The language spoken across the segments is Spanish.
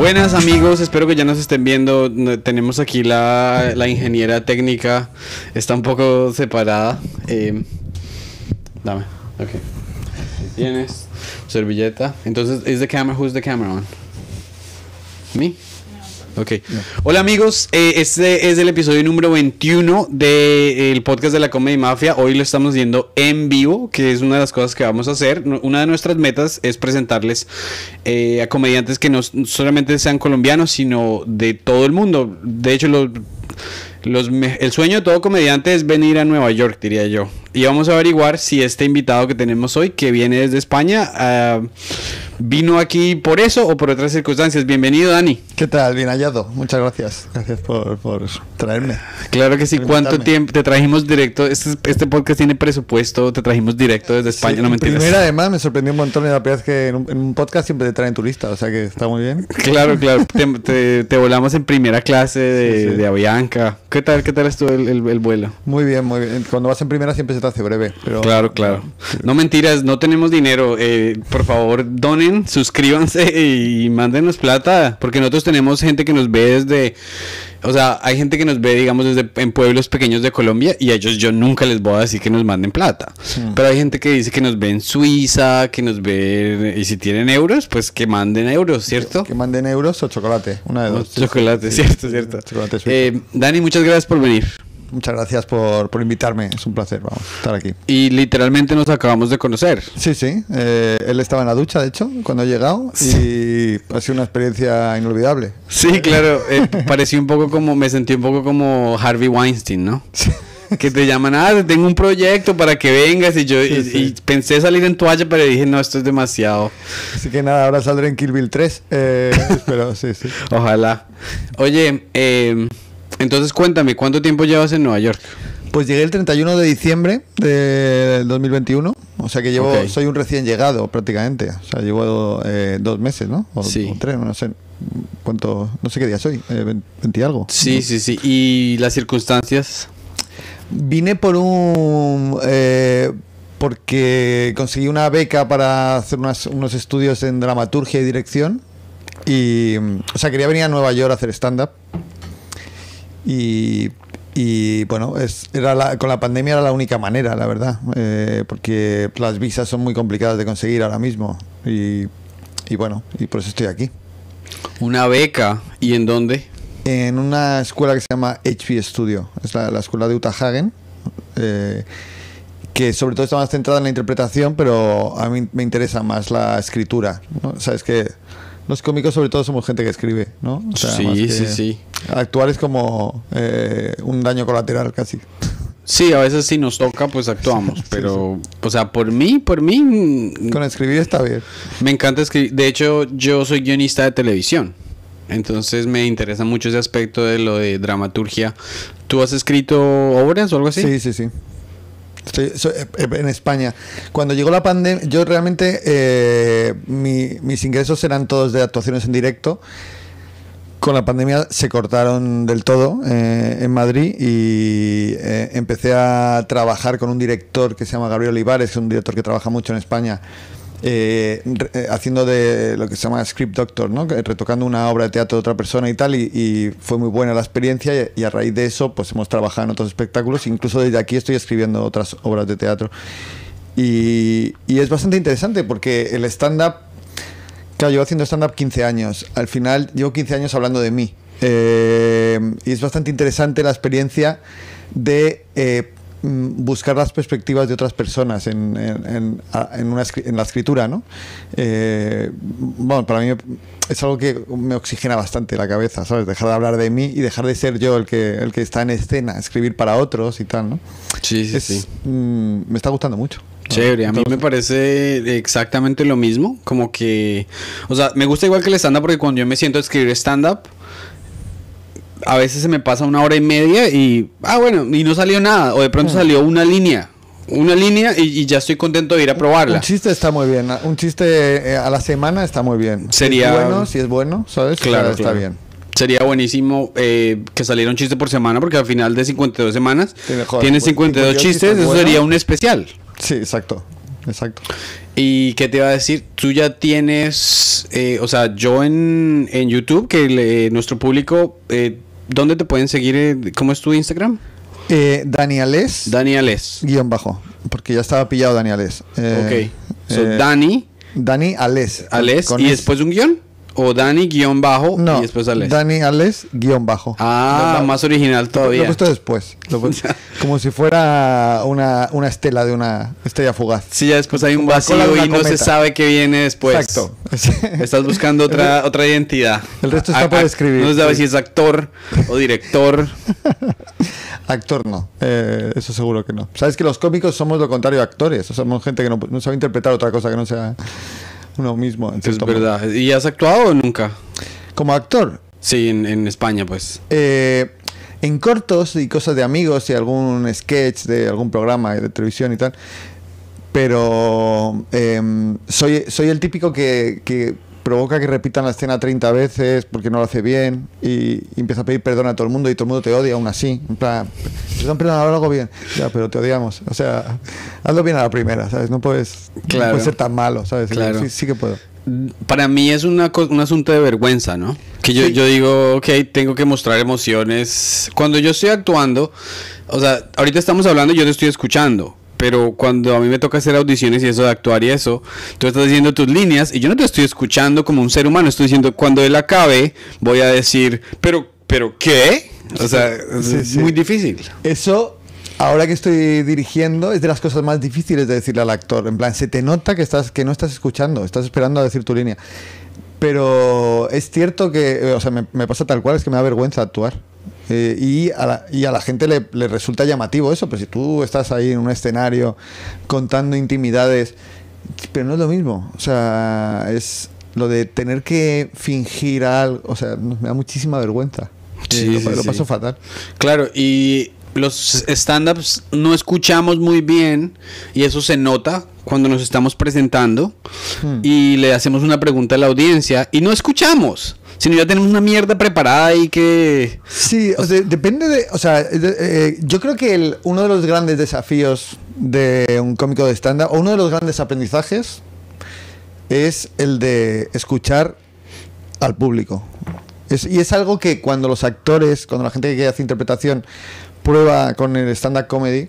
Buenas amigos, espero que ya nos estén viendo. Tenemos aquí la, la ingeniera técnica, está un poco separada. Eh, dame, ok. Tienes servilleta. Entonces, ¿is the camera? Who's the camera on? ¿Me? Ok. Hola amigos, eh, este es el episodio número 21 del podcast de la Comedy Mafia. Hoy lo estamos viendo en vivo, que es una de las cosas que vamos a hacer. Una de nuestras metas es presentarles eh, a comediantes que no solamente sean colombianos, sino de todo el mundo. De hecho, el sueño de todo comediante es venir a Nueva York, diría yo. Y vamos a averiguar si este invitado que tenemos hoy, que viene desde España, ah, vino aquí por eso o por otras circunstancias. Bienvenido, Dani. ¿Qué tal? Bien hallado. Muchas gracias. Gracias por, por traerme. Claro que sí. ¿Cuánto tiempo te trajimos directo? Este, este podcast tiene presupuesto. Te trajimos directo desde España. Sí, no en mentiras. Primera, además, me sorprendió un montón. La primera vez que en un, en un podcast siempre te traen turista, o sea que está muy bien. Claro, claro. Te, te- te volamos en primera clase de, Sí, sí. de Avianca. ¿Qué tal? ¿Qué tal estuvo el, el- el vuelo? Muy bien, muy bien. Cuando vas en primera siempre se te hace breve. Pero Claro, claro. No mentiras, no tenemos dinero. Eh, por favor, donen, suscríbanse y mándenos plata. Porque nosotros tenemos gente que nos ve desde. O sea, hay gente que nos ve, digamos, desde en pueblos pequeños de Colombia y a ellos yo nunca les voy a decir que nos manden plata. Pero hay gente que dice que nos ve en Suiza, que nos ve. Y si tienen euros, pues que manden euros, ¿cierto? Que manden euros o chocolate. Una de O dos. Sí, chocolate, sí, cierto, sí, cierto. chocolate. Eh, Dani, muchas gracias por venir. Muchas gracias por, por invitarme. Es un placer, vamos, estar aquí. Y literalmente nos acabamos de conocer. Sí, sí. eh, él estaba en la ducha, de hecho, cuando he llegado. Y ha sido una experiencia inolvidable. Sí, claro. eh, pareció un poco como, me sentí un poco como Harvey Weinstein, ¿no? Que te llaman, ah, tengo un proyecto para que vengas y yo y- Sí, sí. y pensé salir en toalla, pero dije, no, esto es demasiado. Así que nada, ahora saldré en Kill Bill 3. Eh, pero sí, sí. Ojalá. Oye, eh, entonces cuéntame, ¿cuánto tiempo llevas en Nueva York? Pues llegué el 31 de diciembre del 2021. O sea que llevo, soy un recién llegado prácticamente. O sea, llevo eh, dos meses, ¿no? O, Sí. o tres, no sé. ¿Cuánto? No sé qué día soy. Eh, 20 y algo. Sí, sí, sí. ¿Y las circunstancias? Vine por un. eh, porque conseguí una beca para hacer unas- unos estudios en dramaturgia y dirección. Y. O sea, quería venir a Nueva York a hacer stand-up. Y. Y bueno, es, era la- con la pandemia era la única manera, la verdad. eh, porque las visas son muy complicadas de conseguir ahora mismo. Y. Y bueno, y por eso estoy aquí. Una beca. ¿Y en dónde? en una escuela que se llama HP Studio, es la, la escuela de Utah Hagen, eh, que sobre todo está más centrada en la interpretación, pero a mí me interesa más la escritura. ¿no? O sea, es que los cómicos sobre todo somos gente que escribe, ¿no? O sea, Sí, sí, sí. Actuar es como eh, un daño colateral casi. Sí, a veces si nos toca, pues actuamos. Pero, o sea, por mí, por mí, mm, Con escribir está bien. Me encanta escribir. De hecho, yo soy guionista de televisión. Entonces me interesa mucho ese aspecto de lo de dramaturgia. ¿Tú has escrito obras o algo así? Sí, sí, sí. Estoy, soy- eh, en España. Cuando llegó la pandemia, yo realmente eh, mi- mis ingresos eran todos de actuaciones en directo. Con la pandemia se cortaron del todo eh, en Madrid y eh, empecé a trabajar con un director que se llama Gabriel Olivares, un director que trabaja mucho en España, eh, eh, haciendo de lo que se llama script doctor, retocando una obra de teatro de otra persona y tal, y, fue muy buena la experiencia y, a raíz de eso pues hemos trabajado en otros espectáculos, incluso desde aquí estoy escribiendo otras obras de teatro. Y, es bastante interesante porque el stand-up Claro, llevo haciendo stand-up 15 años. Al final llevo 15 años hablando de mí. Eh, y es bastante interesante la experiencia de buscar las perspectivas de otras personas en, en- en- una en la escritura, ¿no? Eh, bueno, para mí es algo que me oxigena bastante la cabeza, ¿sabes? Dejar de hablar de mí y dejar de ser yo el que, el que está en escena, escribir para otros y tal, ¿no? Sí, sí, Es- sí. mm, me está gustando mucho. Chévere, a mí me parece exactamente lo mismo, como que, o sea, me gusta igual que el stand-up porque cuando yo me siento a escribir stand-up, a veces se me pasa una hora y media y, ah, bueno, y no salió nada, o de pronto salió una línea, una línea y, y ya estoy contento de ir a probarla. Un chiste está muy bien. Un chiste eh, a la semana está muy bien. Sería- Si es bueno, si es bueno, ¿sabes? Claro, está claro. bien. Sería buenísimo eh, que saliera un chiste por semana porque al final de 52 semanas tienes 52 52 chistes, eso sería un especial. Sí, exacto. Exacto. ¿Y qué te iba a decir? Tú ya tienes, eh, o sea, yo en, en YouTube, que le- nuestro público, eh, ¿dónde te pueden seguir? eh? ¿Cómo es tu Instagram? Eh, Daniales, Daniales. guion bajo, porque ya estaba pillado Daniales. Eh, ok. So, eh, Dani, Dani Ales. Ales, y después un guion. O Dani guion bajo No, y después Ales. Dani Ales, guion bajo. Ah, Lo- más original Lo he todavía. puesto después. Lo como si fuera una, una estela de una estrella fugaz. Sí, ya después hay un la vacío y no se sabe qué viene después. Exacto. Estás buscando otra, otra identidad. El resto está A- por a- escribir, No se sabe sí. si es actor o director. Actor no, eh, eso seguro que no. Sabes que los cómicos somos lo contrario a actores, o sea, somos gente que no, no sabe interpretar otra cosa que no sea uno mismo. en Es modo. verdad. ¿Y has actuado o nunca? Como actor, Sí, en, en España, pues. eh, en cortos y cosas de amigos y algún sketch de algún programa de televisión y tal, pero em, soy, soy el típico que, que provoca que repitan la escena 30 veces porque no lo hace bien y, y empieza a pedir perdón a todo el mundo y todo el mundo te odia aún así. En plan, perdón, perdón, ahora lo hago bien. Ya, pero te odiamos. O sea, hazlo bien a la primera, ¿sabes? No puedes, no Claro. puedes ser tan malo, ¿sabes? Claro. Sí, sí que puedo. Para mí es una un asunto de vergüenza, ¿no? Que yo, Sí. yo digo, ok, tengo que mostrar emociones. Cuando yo estoy actuando, o sea, ahorita estamos hablando y yo te estoy escuchando. Pero cuando a mí me toca hacer audiciones y eso de actuar y eso, tú estás diciendo tus líneas y yo no te estoy escuchando como un ser humano. Estoy diciendo, cuando él acabe, voy a decir, pero, pero, ¿qué? O sea, es Sí, muy difícil. Eso, ahora que estoy dirigiendo, es de las cosas más difíciles de decirle al actor. En plan, se te nota que, estás, que no estás escuchando, estás esperando a decir tu línea. Pero es cierto que, o sea, me, me pasa tal cual, es que me da vergüenza actuar. Eh, y, a la, y a la gente le, le resulta llamativo eso, pero si tú estás ahí en un escenario contando intimidades, pero no es lo mismo. O sea, es lo de tener que fingir algo, o sea, me da muchísima vergüenza. Sí, Eh, lo, sí, lo sí. paso fatal. Claro, y los stand-ups no escuchamos muy bien y eso se nota cuando nos estamos presentando Hmm. y le hacemos una pregunta a la audiencia y no escuchamos, sino ya tenemos una mierda preparada y que... Sí, o sea, depende de. O sea, eh, yo creo que el- uno de los grandes desafíos de un cómico de stand-up, o uno de los grandes aprendizajes, es el de escuchar al público. Y es algo que cuando los actores, cuando la gente que hace interpretación prueba con el stand-up comedy,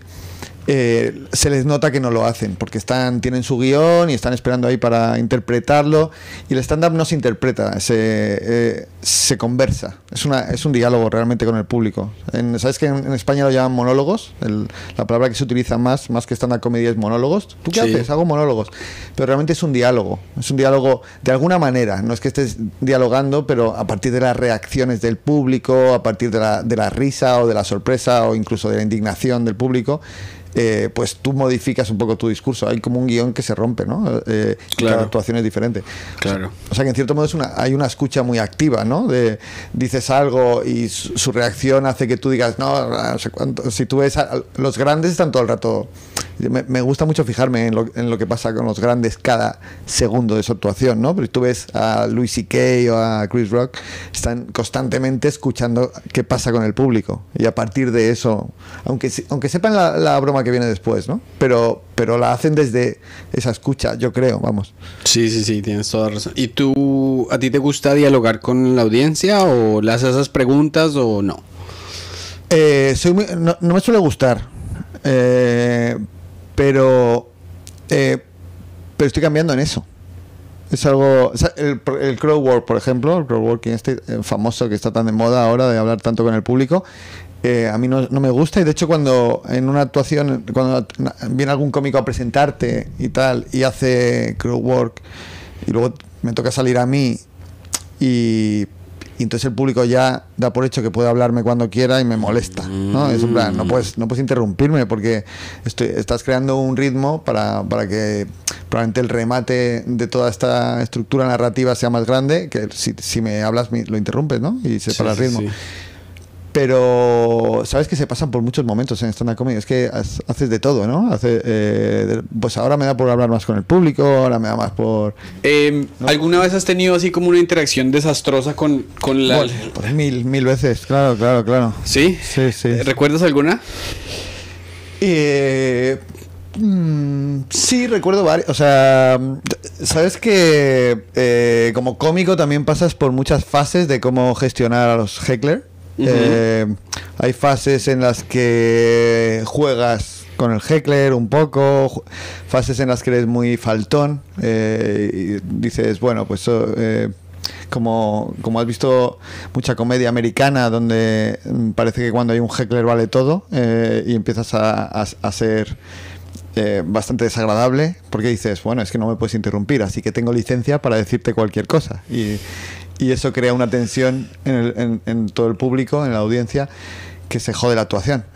eh, se les nota que no lo hacen, porque están, tienen su guion y están esperando ahí para interpretarlo. Y el stand-up no se interpreta, se, eh, se conversa. Es, una, es un diálogo realmente con el público. En- ¿Sabes que en, en España lo llaman monólogos? El- la palabra que se utiliza más, más que stand-up comedy es monólogos. ¿Tú qué Sí. haces? Hago monólogos. Pero realmente es un diálogo. Es un diálogo de alguna manera. No es que estés dialogando, pero a partir de las reacciones del público, a partir de la, de la risa o de la sorpresa o incluso de la indignación del público. Eh, pues tú modificas un poco tu discurso. Hay como un guion que se rompe, ¿no? Eh, Claro. Cada actuación es diferente. Claro. O sea que en cierto modo es una, hay una escucha muy activa, ¿no? De dices algo y su, su reacción hace que tú digas, no, no sé cuánto. Si tú ves, a- los grandes están todo el rato. Me, me gusta mucho fijarme en lo, en lo que pasa con los grandes cada segundo de su actuación, ¿no? Pero tú ves a Louis C.K. o a Chris Rock, están constantemente escuchando qué pasa con el público. Y a partir de eso, aunque, aunque sepan la, la broma que viene después, ¿no? Pero, pero la hacen desde esa escucha, yo creo, vamos. Sí, sí, sí, tienes toda razón. ¿Y tú, a ti te gusta dialogar con la audiencia o le haces esas preguntas o no? Eh, soy muy- no, no me suele gustar, eh, pero, eh, pero estoy cambiando en eso. Es algo. el, el crowdwork, por ejemplo, el crowdworking este eh, famoso que está tan de moda ahora de hablar tanto con el público, eh, a mí no, no me gusta. Y de hecho, cuando en una actuación, cuando viene algún cómico a presentarte y tal, y hace crowdwork, y luego me toca salir a mí, y, y entonces el público ya da por hecho que puede hablarme cuando quiera y me molesta. ¿no? Es plan, no puedes, no puedes interrumpirme porque estoy, estás creando un ritmo para, para que probablemente el remate de toda esta estructura narrativa sea más grande, que si, si me hablas me- lo interrumpes, ¿no? Y se Sí, para el sí, ritmo. sí. Pero sabes que se pasan por muchos momentos en stand-up comedy. Es que ha- haces de todo, ¿no? Hace, eh, pues ahora me da por hablar más con el público, ahora me da más por... Eh, ¿Alguna vez has tenido así como una interacción desastrosa con, con la... Bueno, pues mil, mil veces, claro, claro, claro. ¿Sí? Sí, sí. ¿Recuerdas alguna? Eh, Mm, sí, recuerdo varios. O sea, sabes que eh, como cómico también pasas por muchas fases de cómo gestionar a los heckler. Eh, hay fases en las que juegas con el heckler un poco, fases en las que eres muy faltón eh, y dices, bueno, pues como, como has visto mucha comedia americana donde mm, parece que cuando hay un heckler vale todo y empiezas a, a ser eh, bastante desagradable porque dices, bueno, es que no me puedes interrumpir, así que tengo licencia para decirte cualquier cosa. Y, y eso crea una tensión en, en, todo el público, en la audiencia, que se jode la actuación.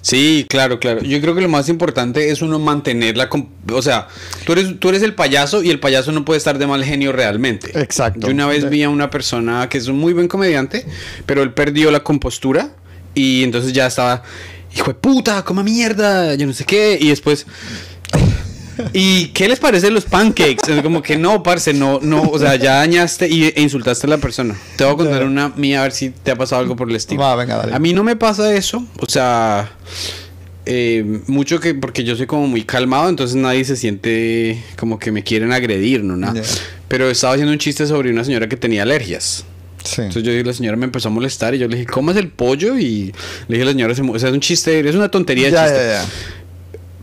Sí, claro, claro. Yo creo que lo más importante es uno mantenerla. O sea, tú eres, tú eres el payaso y el payaso no puede estar de mal genio realmente. Exacto. Yo una vez vi a una persona que es un muy buen comediante, pero él perdió la compostura y entonces ya estaba hijo de puta, coma mierda, yo no sé qué. Y después, ¿y qué les parecen los pancakes? Como que no, parce, no, no, o sea, ya dañaste y, e insultaste a la persona. Te voy a contar una mía a ver si te ha pasado algo por el estilo. A mí no me pasa eso, o sea, eh, mucho que, porque yo soy como muy calmado, entonces nadie se siente como que me quieren agredir, no nada. Pero estaba haciendo un chiste sobre una señora que tenía alergias. Entonces yo dije, la señora me empezó a molestar y yo le dije, ¿cómo es el pollo? Y le dije la señora, o sea, es un chiste, es una tontería. chiste.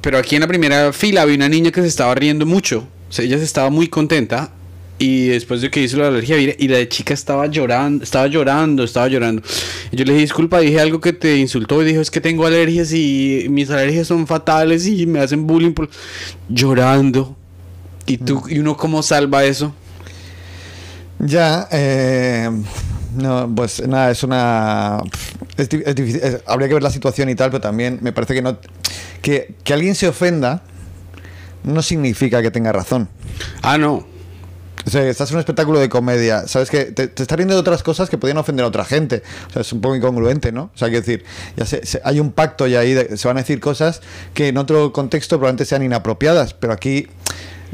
Pero aquí en la primera fila había una niña que se estaba riendo mucho. O sea, ella se estaba muy contenta. Y después de que hizo la alergia, y la chica estaba llorando, estaba llorando, estaba llorando. Y yo le dije, disculpa, dije algo que te insultó. Y dijo, es que tengo alergias y mis alergias son fatales y me hacen bullying por... Llorando. ¿Y tú, y uno cómo salva eso? Ya, eh, no, pues nada, es una. Es, difícil, habría que ver la situación y tal, pero también me parece que no. Que, que alguien se ofenda no significa que tenga razón. Ah, no. O sea, estás en un espectáculo de comedia, sabes que te, te estás riendo de otras cosas que podrían ofender a otra gente. O sea, es un poco incongruente, ¿no? O sea, hay que decir, ya hay un pacto y ahí se van a decir cosas que en otro contexto probablemente sean inapropiadas, pero aquí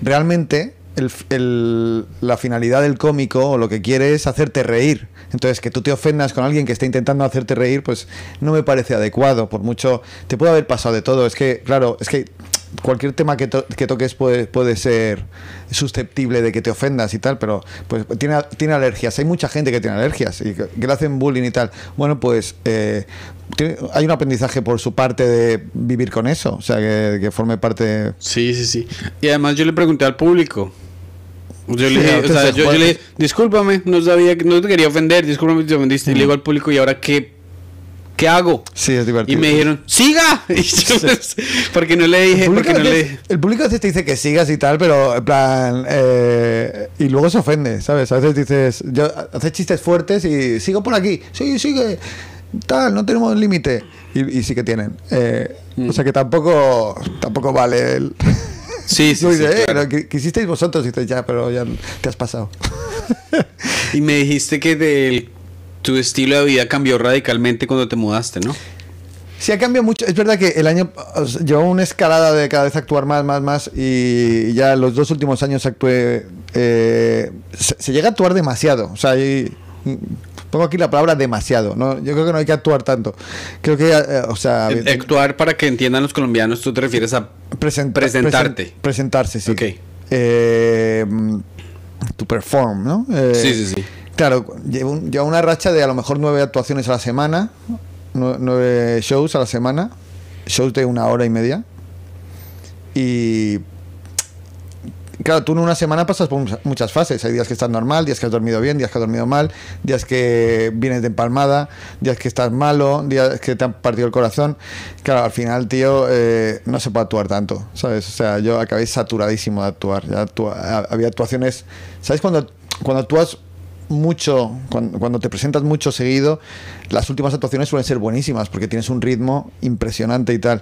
realmente la finalidad del cómico o lo que quiere es hacerte reír. Entonces, que tú te ofendas con alguien que está intentando hacerte reír, pues no me parece adecuado. Por mucho, te puede haber pasado de todo. Es que, claro, es que cualquier tema que, que toques puede, puede, ser susceptible de que te ofendas y tal, pero pues tiene, tiene alergias. Hay mucha gente que tiene alergias y que, le hacen bullying y tal. Bueno, pues eh, hay un aprendizaje por su parte de vivir con eso, o sea, que, que forme parte. Sí, sí, sí. Y además yo le pregunté al público. Yo le dije, o sea, yo, le dije, discúlpame, no sabía, no te quería ofender, discúlpame te ofendiste. Y le digo al público, ¿y ahora qué ¿qué hago? Sí, es divertido. Y me dijeron, ¡siga! Y yo, pues, porque no le dije, porque no le El público a veces te dice que sigas y tal, pero en plan. Eh, y luego se ofende, ¿sabes? A veces dices, yo haces chistes fuertes y sigo por aquí, sí, sigue, tal, no tenemos límite. Y, sí que tienen. Eh, O sea que tampoco, tampoco vale el. Sí, sí, sí eh, quisisteis vosotros, y dices, ya, pero ya te has pasado. y me dijiste que del tu estilo de vida cambió radicalmente cuando te mudaste, ¿no? Sí, ha cambiado mucho. Es verdad que el año llevó una escalada de cada vez actuar más, más, más. Y ya los dos últimos años actué. Eh, se, llega a actuar demasiado. O sea, pongo aquí la palabra demasiado. ¿no? Yo creo que no hay que actuar tanto. Creo que, eh, o sea. Actuar para que entiendan los colombianos, tú te refieres a presentarte. presentarse, sí. Ok. Eh, to perform, ¿no? sí, sí, sí. Claro, lleva, una racha de a lo mejor nueve actuaciones a la semana, nueve shows a la semana, shows de una hora y media. Y claro, tú en una semana pasas por muchas fases. Hay días que estás normal, días que has dormido bien, días que has dormido mal, días que vienes de empalmada, días que estás malo, días que te han partido el corazón. Claro, al final, tío, eh, no se puede actuar tanto, ¿sabes? O sea, yo acabé saturadísimo de actuar. Había actuaciones. ¿Sabes cuando, cuando actúas mucho, cuando, te presentas mucho seguido, las últimas actuaciones suelen ser buenísimas porque tienes un ritmo impresionante y tal.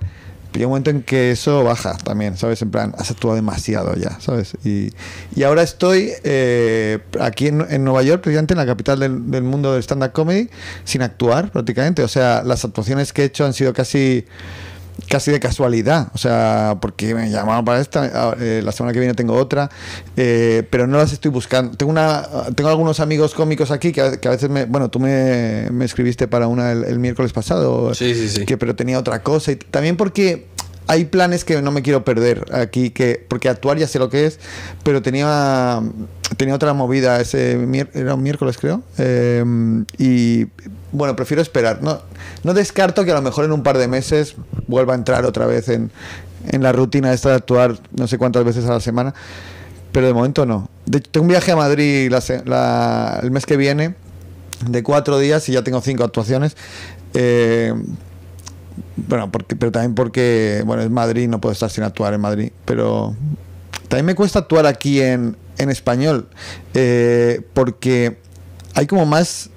Hay un momento en que eso baja también, ¿sabes? En plan, has actuado demasiado ya, ¿sabes? Y, y ahora estoy eh, aquí en, Nueva York, precisamente en la capital del, del mundo del stand-up comedy, sin actuar prácticamente. O sea, las actuaciones que he hecho han sido casi casi de casualidad, o sea, porque me llamaron para esta, eh, la semana que viene tengo otra, eh, pero no las estoy buscando. Tengo una, tengo algunos amigos cómicos aquí que, a veces me, bueno, tú me, escribiste para una el, miércoles pasado, sí, sí, sí. que pero tenía otra cosa y también porque hay planes que no me quiero perder aquí, que porque actuar ya sé lo que es, pero tenía tenía otra movida ese era un miércoles creo eh, y bueno prefiero esperar. No no descarto que a lo mejor en un par de meses vuelva a entrar otra vez en, en la rutina esta de actuar no sé cuántas veces a la semana, pero de momento no. De tengo un viaje a Madrid la la- el mes que viene de cuatro días y ya tengo cinco actuaciones. Eh, bueno, porque, pero también porque, bueno, es Madrid, no puedo estar sin actuar en Madrid, pero también me cuesta actuar aquí en, en español, eh, porque hay como más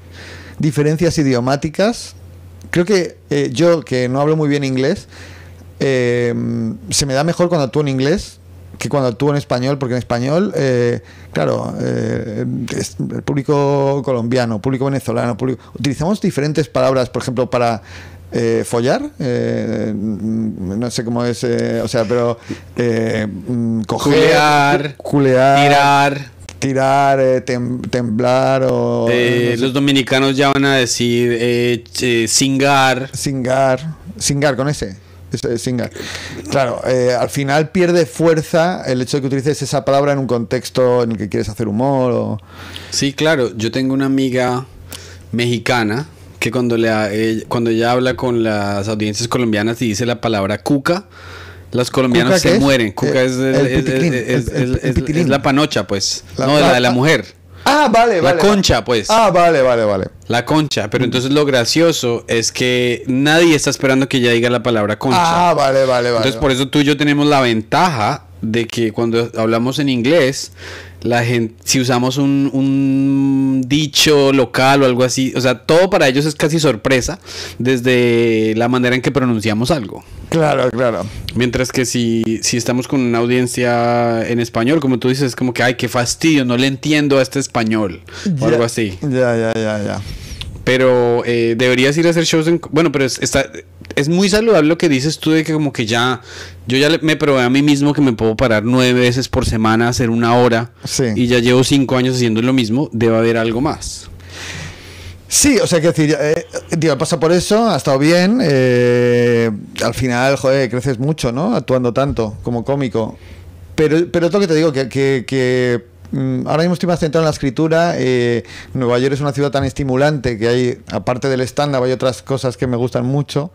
diferencias idiomáticas. Creo que eh, yo, que no hablo muy bien inglés, eh, se me da mejor cuando actúo en inglés que cuando actúo en español, porque en español, claro, el público colombiano, público venezolano, público, utilizamos diferentes palabras, por ejemplo, para eh, follar, eh, no sé cómo es, eh, o sea, pero eh, mm, coger, Culear, culear, Tirar. tirar, eh, tem- temblar o no sé, los dominicanos ya van a decir singar. Singar, singar con ese. ese, Singar. Claro, eh, al final pierde fuerza el hecho de que utilices esa palabra en un contexto en el que quieres hacer humor o... Sí, claro. Yo tengo una amiga mexicana que cuando, le, ha- ella- cuando ella habla con las audiencias colombianas y dice la palabra cuca, los colombianos ¿Cuca qué se mueren. Cuca Eh, es, la panocha, pues. La- no, la- la de la la- mujer. Ah, vale, La vale. concha, pues. Ah, vale, vale, vale. La concha. Pero entonces lo gracioso es que nadie está esperando que ella diga la palabra concha. Ah, vale, vale, vale. Entonces, por eso tú y yo tenemos la ventaja de que cuando hablamos en inglés, la gente, si usamos un, un dicho local o algo así, o sea, todo para ellos es casi sorpresa desde la manera en que pronunciamos algo. Claro, claro. Mientras que si, si estamos con una audiencia en español, como tú dices, es como que, ay, qué fastidio, no le entiendo a este español o algo así. Ya, ya, ya, ya. Pero eh, deberías ir a hacer shows en... Bueno, pero es, está, es muy saludable lo que dices tú de que como que ya... Yo ya me probé a mí mismo que me puedo parar nueve veces por semana a hacer una hora. Sí. Y ya llevo cinco años haciendo lo mismo. Debe haber algo más. Sí, o sea, que decir, eh, pasa por eso, ha estado bien. eh, al final, joder, creces mucho, ¿no? Actuando tanto como cómico. Pero, pero es lo que te digo, que, que- que, ahora mismo estoy más centrado en la escritura. eh, Nueva York es una ciudad tan estimulante que hay, aparte del stand-up, hay otras cosas que me gustan mucho.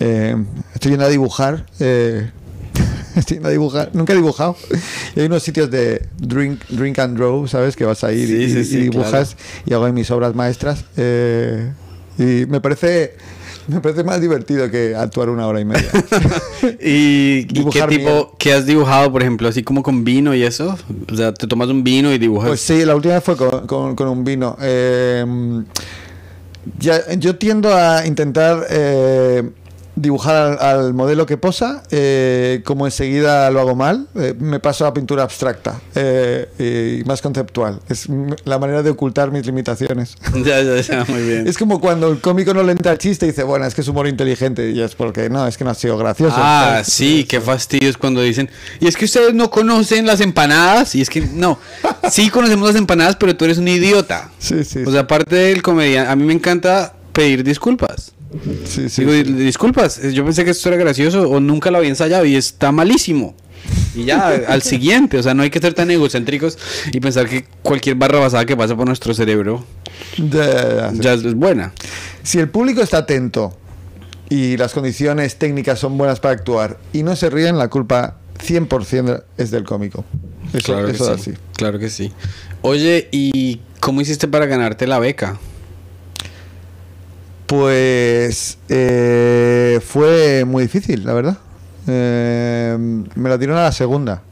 Eh, estoy yendo a dibujar. eh, estoy yendo a dibujar. Nunca he dibujado. Y hay unos sitios de drink, drink and draw, ¿sabes? Que vas a ir y, Sí, sí, y sí, dibujas y hago ahí mis obras maestras. y me parece, me parece más divertido que actuar una hora y media. ¿Y, y qué tipo... ¿Qué has dibujado, por ejemplo? Así como con vino y eso. O sea, te tomas un vino y dibujas. Pues sí, la última vez fue con, con- con un vino. Eh, ya, yo tiendo a intentar eh, dibujar al, al modelo que posa, eh, como enseguida lo hago mal, eh, me paso a pintura abstracta eh, y más conceptual. Es la manera de ocultar mis limitaciones. ya, ya, ya, muy bien. Es como cuando el cómico no le entra el chiste y dice, bueno, es que es humor inteligente. Y es porque no, es que no ha sido gracioso. Ah, ¿sabes? sí, qué fastidio es cuando dicen, y es que ustedes no conocen las empanadas, y es que no, sí conocemos las empanadas, pero tú eres un idiota. Sí, sí, O sea, aparte del comediante, a mí me encanta pedir disculpas. Sí, sí, Digo, sí. "Di- disculpas, yo pensé que esto era gracioso o nunca lo había ensayado y está malísimo. Y ya, al siguiente, o sea, no hay que ser tan egocéntricos y pensar que cualquier barra basada que pasa por nuestro cerebro Ya, es buena. Si el público está atento y las condiciones técnicas son buenas para actuar y no se ríen, la culpa 100% es del cómico. Eso, Claro que eso sí. así. Claro que sí. Oye, ¿y cómo hiciste para ganarte la beca? Pues eh, fue muy difícil, la verdad. Eh, me la dieron a la segunda,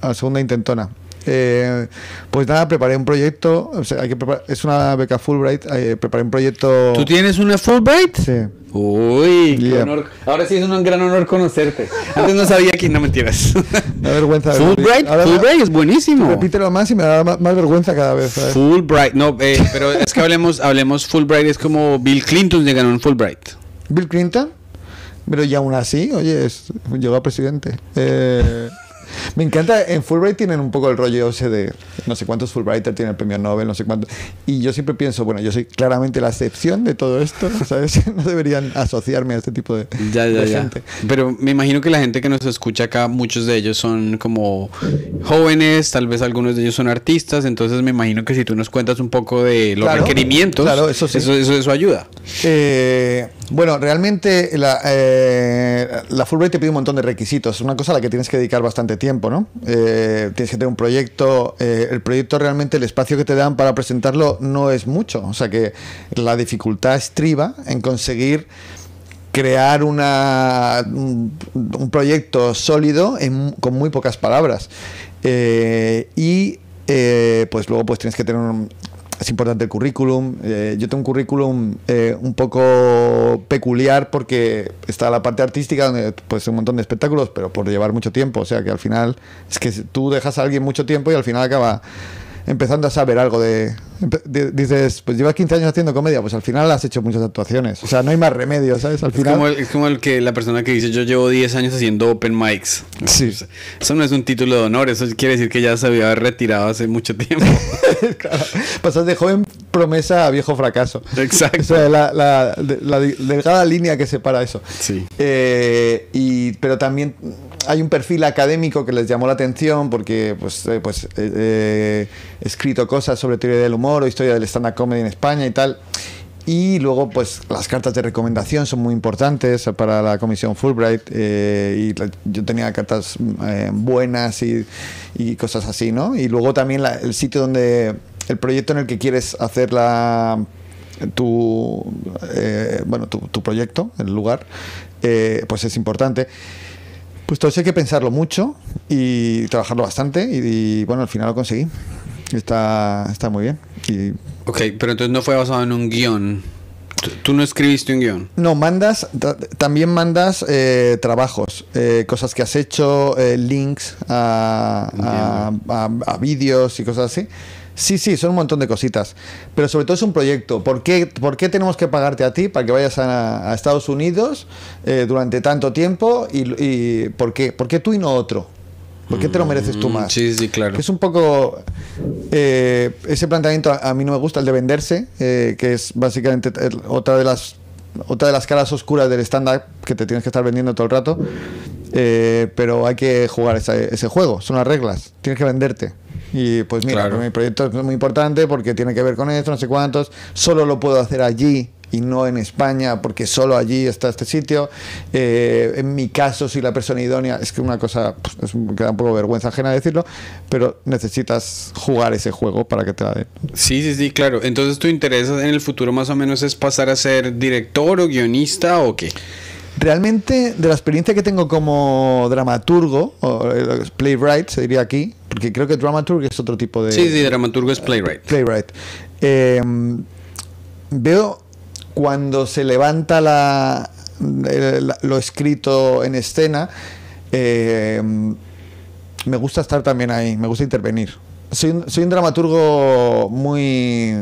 a la segunda intentona. Eh, pues nada, preparé un proyecto, o sea, hay que preparar- es una beca Fulbright, eh, preparé un proyecto... ¿Tú tienes una Fulbright? Sí. Uy, qué Yeah. honor. Ahora sí es un gran honor conocerte. Antes no sabía que no mentiras. Me da vergüenza. Fulbright, Ahora- Fulbright es buenísimo. Repítelo más y me da más, más vergüenza cada vez. ¿sabes? Fulbright, no, eh, pero es que hablemos, hablemos Fulbright es como Bill Clinton se ganó un Fulbright. Bill Clinton, pero ya aún así, oye, es- llegó a presidente. Eh, Me encanta, en Fulbright tienen un poco el rollo ese de no sé cuántos Fulbrighter tienen el premio Nobel, no sé cuánto. Y yo siempre pienso, bueno, yo soy claramente la excepción de todo esto, ¿sabes? No deberían asociarme a este tipo de, Ya, ya, de ya. gente. Pero me imagino que la gente que nos escucha acá, muchos de ellos son como jóvenes, tal vez algunos de ellos son artistas, entonces me imagino que si tú nos cuentas un poco de los Claro, requerimientos, claro, eso sí. eso, eso, eso ayuda. Eh, bueno, realmente la, eh, la Fulbright te pide un montón de requisitos. Es una cosa a la que tienes que dedicar bastante tiempo, ¿no? Eh, tienes que tener un proyecto. eh, el proyecto realmente, el espacio que te dan para presentarlo no es mucho. O sea que la dificultad estriba en conseguir crear una, un, proyecto sólido con muy pocas palabras. Eh, y eh, pues luego pues tienes que tener un... Es importante el currículum. Eh, yo tengo un currículum eh, un poco peculiar porque está la parte artística donde pues un montón de espectáculos, pero por llevar mucho tiempo. O sea que al final es que tú dejas a alguien mucho tiempo y al final acaba empezando a saber algo de, dices pues llevas 15 años haciendo comedia pues al final has hecho muchas actuaciones o sea no hay más remedio sabes al Es final como, el, es como el que la persona que dice yo llevo 10 años haciendo open mics. Sí. Eso no es un título de honor, eso quiere decir que ya se había retirado hace mucho tiempo. Claro, pasas de joven promesa a viejo fracaso Exacto. o sea la, la- la delgada línea que separa eso Sí. Eh, y, pero también hay un perfil académico que les llamó la atención porque pues, eh, pues, eh, eh, he escrito cosas sobre teoría del humor o historia del stand-up comedy en España y tal. Y luego, pues las cartas de recomendación son muy importantes para la comisión Fulbright. eh, y yo tenía cartas eh, buenas y, cosas así, ¿no? Y luego también el sitio donde. El proyecto en el que quieres hacer la, tu, eh, bueno, tu, tu proyecto, el lugar, pues es importante. Pues todo eso hay que pensarlo mucho y trabajarlo bastante y, y, bueno, al final lo conseguí. Está, está muy bien. Y Ok, pero entonces no fue basado en un guion. Tú, no escribiste un guion. no, mandas, ta- también mandas eh, trabajos, eh, cosas que has hecho, eh, links a, a, a- a vídeos y cosas así. Sí, sí, son un montón de cositas. Pero sobre todo es un proyecto. ¿Por qué, por qué tenemos que pagarte a ti para que vayas a, a Estados Unidos eh, durante tanto tiempo? ¿Y, y por, qué? ¿Por qué tú y no otro? ¿Por qué te lo mereces tú Mm, más? Sí, sí, claro. Es un poco. eh, ese planteamiento a, a mí no me gusta, el de venderse, eh, que es básicamente otra de las otra de las caras oscuras del stand-up que te tienes que estar vendiendo todo el rato. Eh, pero hay que jugar ese, ese juego, son las reglas, tienes que venderte. Y pues mira, Claro. mi proyecto es muy importante porque tiene que ver con esto, no sé cuántos. Solo lo puedo hacer allí y no en España porque solo allí está este sitio. Eh, en mi caso, si la persona idónea, es que una cosa, pues, es un- que da un poco vergüenza ajena decirlo, pero necesitas jugar ese juego para que te la den. Sí, sí, sí, claro. Entonces tu interés en el futuro más o menos es pasar a ser director o guionista o qué? Realmente, de la experiencia que tengo como dramaturgo, o eh, playwright, se diría aquí, porque creo que dramaturg es otro tipo de... Sí, sí, dramaturgo es playwright. Playwright. Eh, veo cuando se levanta la, el- lo escrito en escena, eh, me gusta estar también ahí, me gusta intervenir. Soy un, soy un dramaturgo muy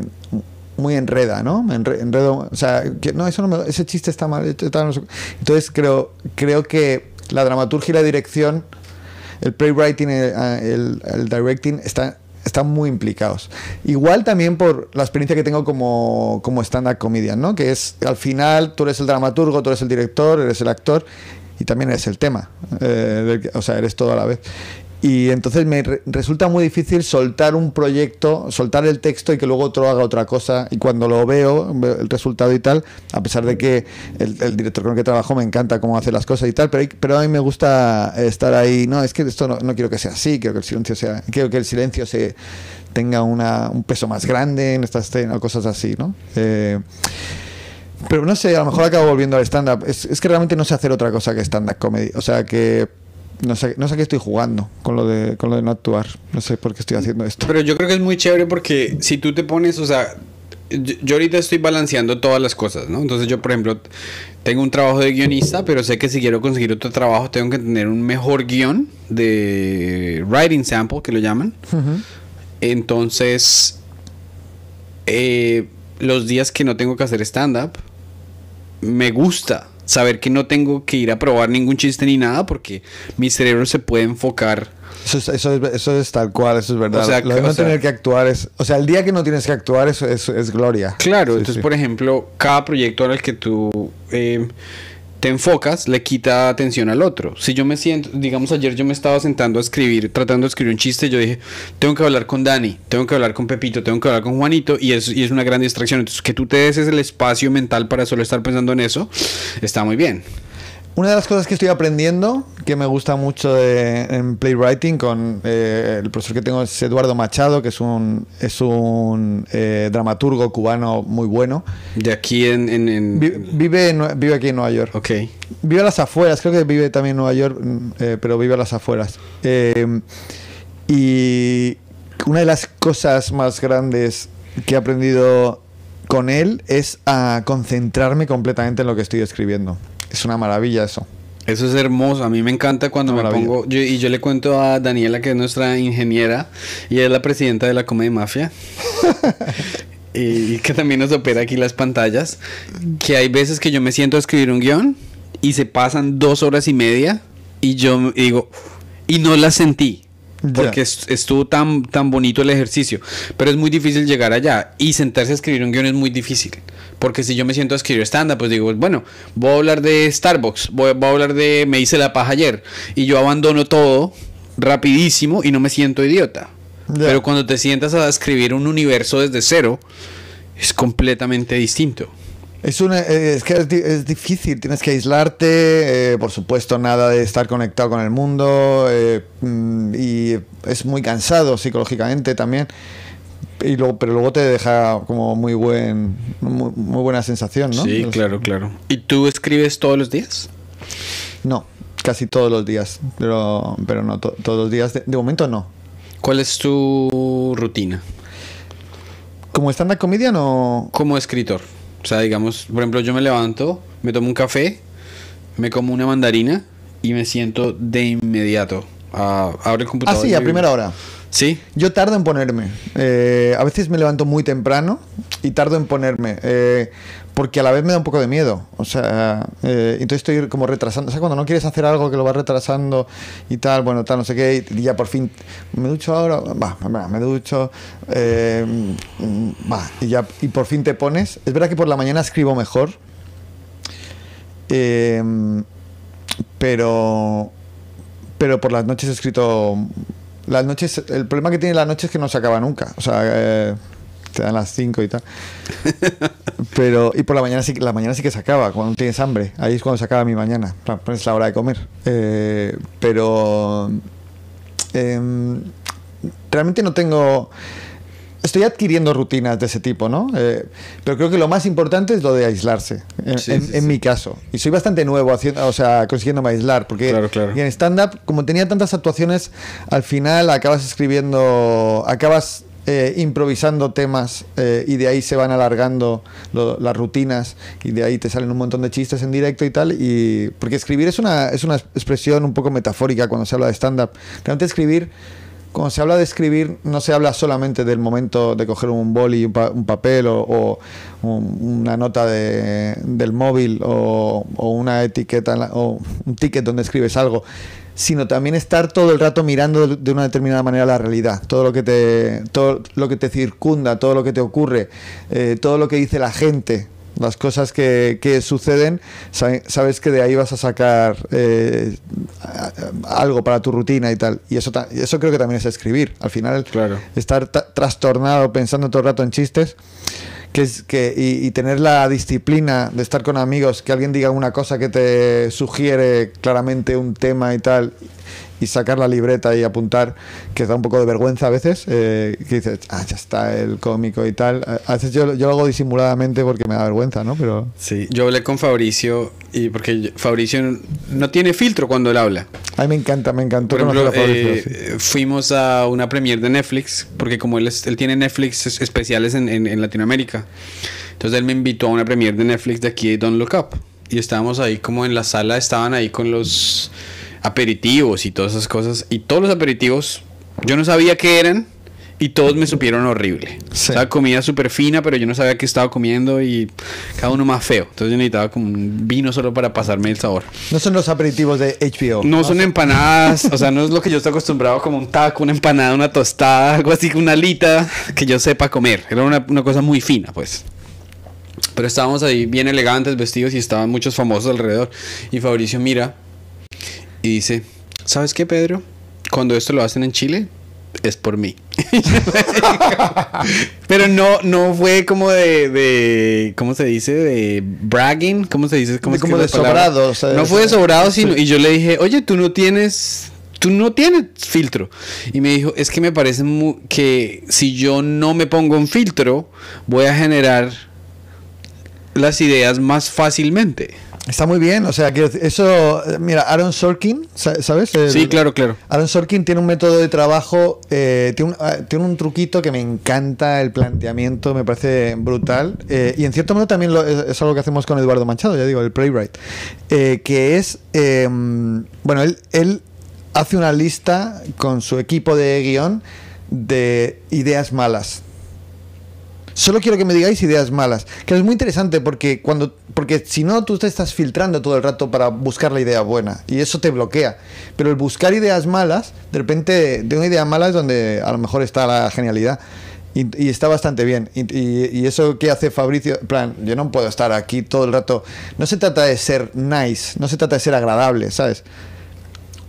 muy enreda, ¿no? Me enredo, o sea, que, no, eso no me- ese chiste está mal. no sé. Entonces creo creo que la dramaturgia y la dirección el playwriting, el, el, el directing están, están muy implicados. Igual también por la experiencia que tengo como, como stand-up comedian, ¿no? Que es, al final, tú eres el dramaturgo, tú eres el director, eres el actor y también eres el tema. eh, del o sea, eres todo a la vez. Y entonces me re- resulta muy difícil soltar un proyecto, soltar el texto y que luego otro haga otra cosa. Y cuando lo veo, el resultado y tal, a pesar de que el, director con el que trabajo me encanta cómo hace las cosas y tal, pero, pero a mí me gusta estar ahí. No, es que esto no, no quiero que sea así, quiero que el silencio sea, quiero que el silencio se tenga una, un peso más grande en esta escena, cosas así, ¿no? Eh, pero no sé, a lo mejor acabo volviendo al stand-up. Es, es que realmente no sé hacer otra cosa que stand-up comedy. O sea que no sé, no sé qué estoy jugando con lo de con lo de no actuar. No sé por qué estoy haciendo esto. Pero yo creo que es muy chévere porque si tú te pones, o sea, yo, yo ahorita estoy balanceando todas las cosas, ¿no? Entonces yo, por ejemplo, tengo un trabajo de guionista, pero sé que si quiero conseguir otro trabajo tengo que tener un mejor guion de writing sample, que lo llaman. Entonces, eh, los días que no tengo que hacer stand-up, me gusta saber que no tengo que ir a probar ningún chiste ni nada porque mi cerebro se puede enfocar. Eso es, eso es, eso es tal cual, eso es verdad. O sea, Lo de no sea- tener que actuar es... O sea, el día que no tienes que actuar es, es, es gloria. Claro, Sí, entonces, sí. por ejemplo, cada proyecto al que tú eh, te enfocas le quita atención al otro. Si yo me siento, digamos, ayer yo me estaba sentando a escribir, tratando de escribir un chiste, yo dije, tengo que hablar con Dani, tengo que hablar con Pepito, tengo que hablar con Juanito, y es, y es una gran distracción. Entonces, que tú te des el espacio mental para solo estar pensando en eso, está muy bien. Una de las cosas que estoy aprendiendo, que me gusta mucho de- en playwriting, con eh, el profesor que tengo es Eduardo Machado, que es un, es un eh, dramaturgo cubano muy bueno. De aquí en... en, en- Vi- vive, en vive aquí en Nueva York. ok. Vive a las afueras, creo que vive también en Nueva York, mm, eh, pero vive a las afueras. Eh, y una de las cosas más grandes que he aprendido con él es a concentrarme completamente en lo que estoy escribiendo. Es una maravilla eso. Eso es hermoso, a mí me encanta cuando me pongo, yo- y yo le cuento a Daniela, que es nuestra ingeniera, y es la presidenta de la Comedia Mafia, y que también nos opera aquí las pantallas, que hay veces que yo me siento a escribir un guion y se pasan dos horas y media y yo digo, y no la sentí. Porque est- estuvo tan, tan bonito el ejercicio. Pero es muy difícil llegar allá. Y sentarse a escribir un guion es muy difícil. Porque si yo me siento a escribir stand-up, pues digo, bueno, voy a hablar de Starbucks. Voy, voy a hablar de me hice la paja ayer. Y yo abandono todo rapidísimo y no me siento idiota. Pero cuando te sientas a escribir un universo desde cero, es completamente distinto. Es, una, eh, es que es, es difícil, tienes que aislarte, eh, por supuesto nada de estar conectado con el mundo eh, mm, y es muy cansado psicológicamente también, y luego, pero luego te deja como muy, buen, muy, muy buena sensación, ¿no? Sí, claro, claro. ¿Y tú escribes todos los días? No, casi todos los días, pero, pero no to- todos los días, de, de momento no. ¿Cuál es tu rutina Como stand-up comedian no... como escritor? O sea, digamos, por ejemplo, yo me levanto, me tomo un café, me como una mandarina y me siento de inmediato. a abro el Ah, computador. sí, y- a primera hora. Sí. Yo tardo en ponerme. Eh, a veces me levanto muy temprano y tardo en ponerme. eh, porque a la vez me da un poco de miedo. O sea, eh, entonces estoy como retrasando. O sea, cuando no quieres hacer algo que lo vas retrasando y tal, bueno, tal, no sé qué, y ya por fin me ducho ahora, va, me ducho, eh, va, y ya, y por fin te pones. Es verdad que por la mañana escribo mejor. eh, pero pero por las noches he escrito las noches el problema que tiene la noche es que no se acaba nunca o sea eh, te dan las 5 y tal pero y por la mañana sí que- la mañana sí que se acaba cuando tienes hambre ahí es cuando se acaba mi mañana es la hora de comer Eh, pero em, realmente no tengo Estoy adquiriendo rutinas de ese tipo, ¿no? Eh, pero creo que lo más importante es lo de aislarse, en, Sí, en- sí, en sí. mi caso. Y soy bastante nuevo haciendo, o sea, consiguiéndome aislar, porque Claro, claro. y en stand-up, como tenía tantas actuaciones, al final acabas escribiendo, acabas eh, improvisando temas eh, y de ahí se van alargando las rutinas y de ahí te salen un montón de chistes en directo y tal. Y, porque escribir es una, es una expresión un poco metafórica cuando se habla de stand-up. Realmente escribir cuando se habla de escribir, no se habla solamente del momento de coger un boli, un, pa- un papel o, un- una nota de- del móvil o, una etiqueta o un ticket donde escribes algo, sino también estar todo el rato mirando de- de una determinada manera la realidad, todo lo que te, todo lo que te circunda, todo lo que te ocurre, eh, todo lo que dice la gente, las cosas que, que suceden, sabe- sabes que de ahí vas a sacar eh, algo para tu rutina y tal. Y eso, eso creo que también es escribir. Al final, Claro. estar ta- trastornado pensando todo el rato en chistes. Que es que, y, y tener la disciplina de estar con amigos, que alguien diga una cosa que te sugiere claramente un tema y tal, y sacar la libreta y apuntar, que da un poco de vergüenza a veces, eh, que dices, ah, ya está el cómico y tal. A veces yo, yo lo hago disimuladamente porque me da vergüenza, ¿no? Pero Sí. Yo hablé con Fabricio y porque Fabricio no tiene filtro cuando él habla. a mí me encanta, me encantó Por ejemplo, Fabricio, eh, sí. fuimos a una premiere de Netflix, porque como él, es- él tiene Netflix es- especiales en, en- en Latinoamérica, entonces él me invitó a una premiere de Netflix de aquí de Don't Look Up. Y estábamos ahí como en la sala, estaban ahí con los aperitivos y todas esas cosas. Y todos los aperitivos, yo no sabía qué eran. y todos me supieron horrible. Sí. O sea, comida súper fina, pero yo no sabía qué estaba comiendo y cada uno más feo. Entonces yo necesitaba como un vino solo para pasarme el sabor. No son los aperitivos de HBO. No son empanadas, o sea, no es lo que yo estoy acostumbrado como un taco, una empanada, una tostada, algo así, una alita que yo sepa comer. Era una, una cosa muy fina, pues. Pero estábamos ahí bien elegantes, vestidos y estaban muchos famosos alrededor. Y Fabricio mira y dice, ¿sabes qué, Pedro? Cuando esto lo hacen en Chile, es por mí. Pero no, no fue como de, de, ¿cómo se dice? De bragging, ¿cómo se dice? ¿Cómo De es que como de sobrado, o sea, no fue de sobrado, sino, sí. y yo le dije, oye, tú no tienes, tú no tienes filtro. Y me dijo, es que me parece que si yo no me pongo un filtro, voy a generar las ideas más fácilmente. Está muy bien, o sea, decir, eso, mira, Aaron Sorkin, sa- ¿sabes? El- Sí, claro, claro. Aaron Sorkin tiene un método de trabajo, eh, tiene, un, ah, tiene un truquito que me encanta, el planteamiento me parece brutal. eh, y en cierto modo también lo- es, es algo que hacemos con Eduardo Manchado, ya digo, el Playwright. eh, que es, eh, bueno, él, él hace una lista con su equipo de guion de ideas malas. Solo quiero que me digáis ideas malas. Que es muy interesante porque cuando porque si no tú te estás filtrando todo el rato para buscar la idea buena y eso te bloquea. Pero el buscar ideas malas, de repente de una idea mala es donde a lo mejor está la genialidad. Y, está bastante bien. Y, eso que hace Fabricio, plan, yo no puedo estar aquí todo el rato. No se trata de ser nice, no se trata de ser agradable, ¿sabes?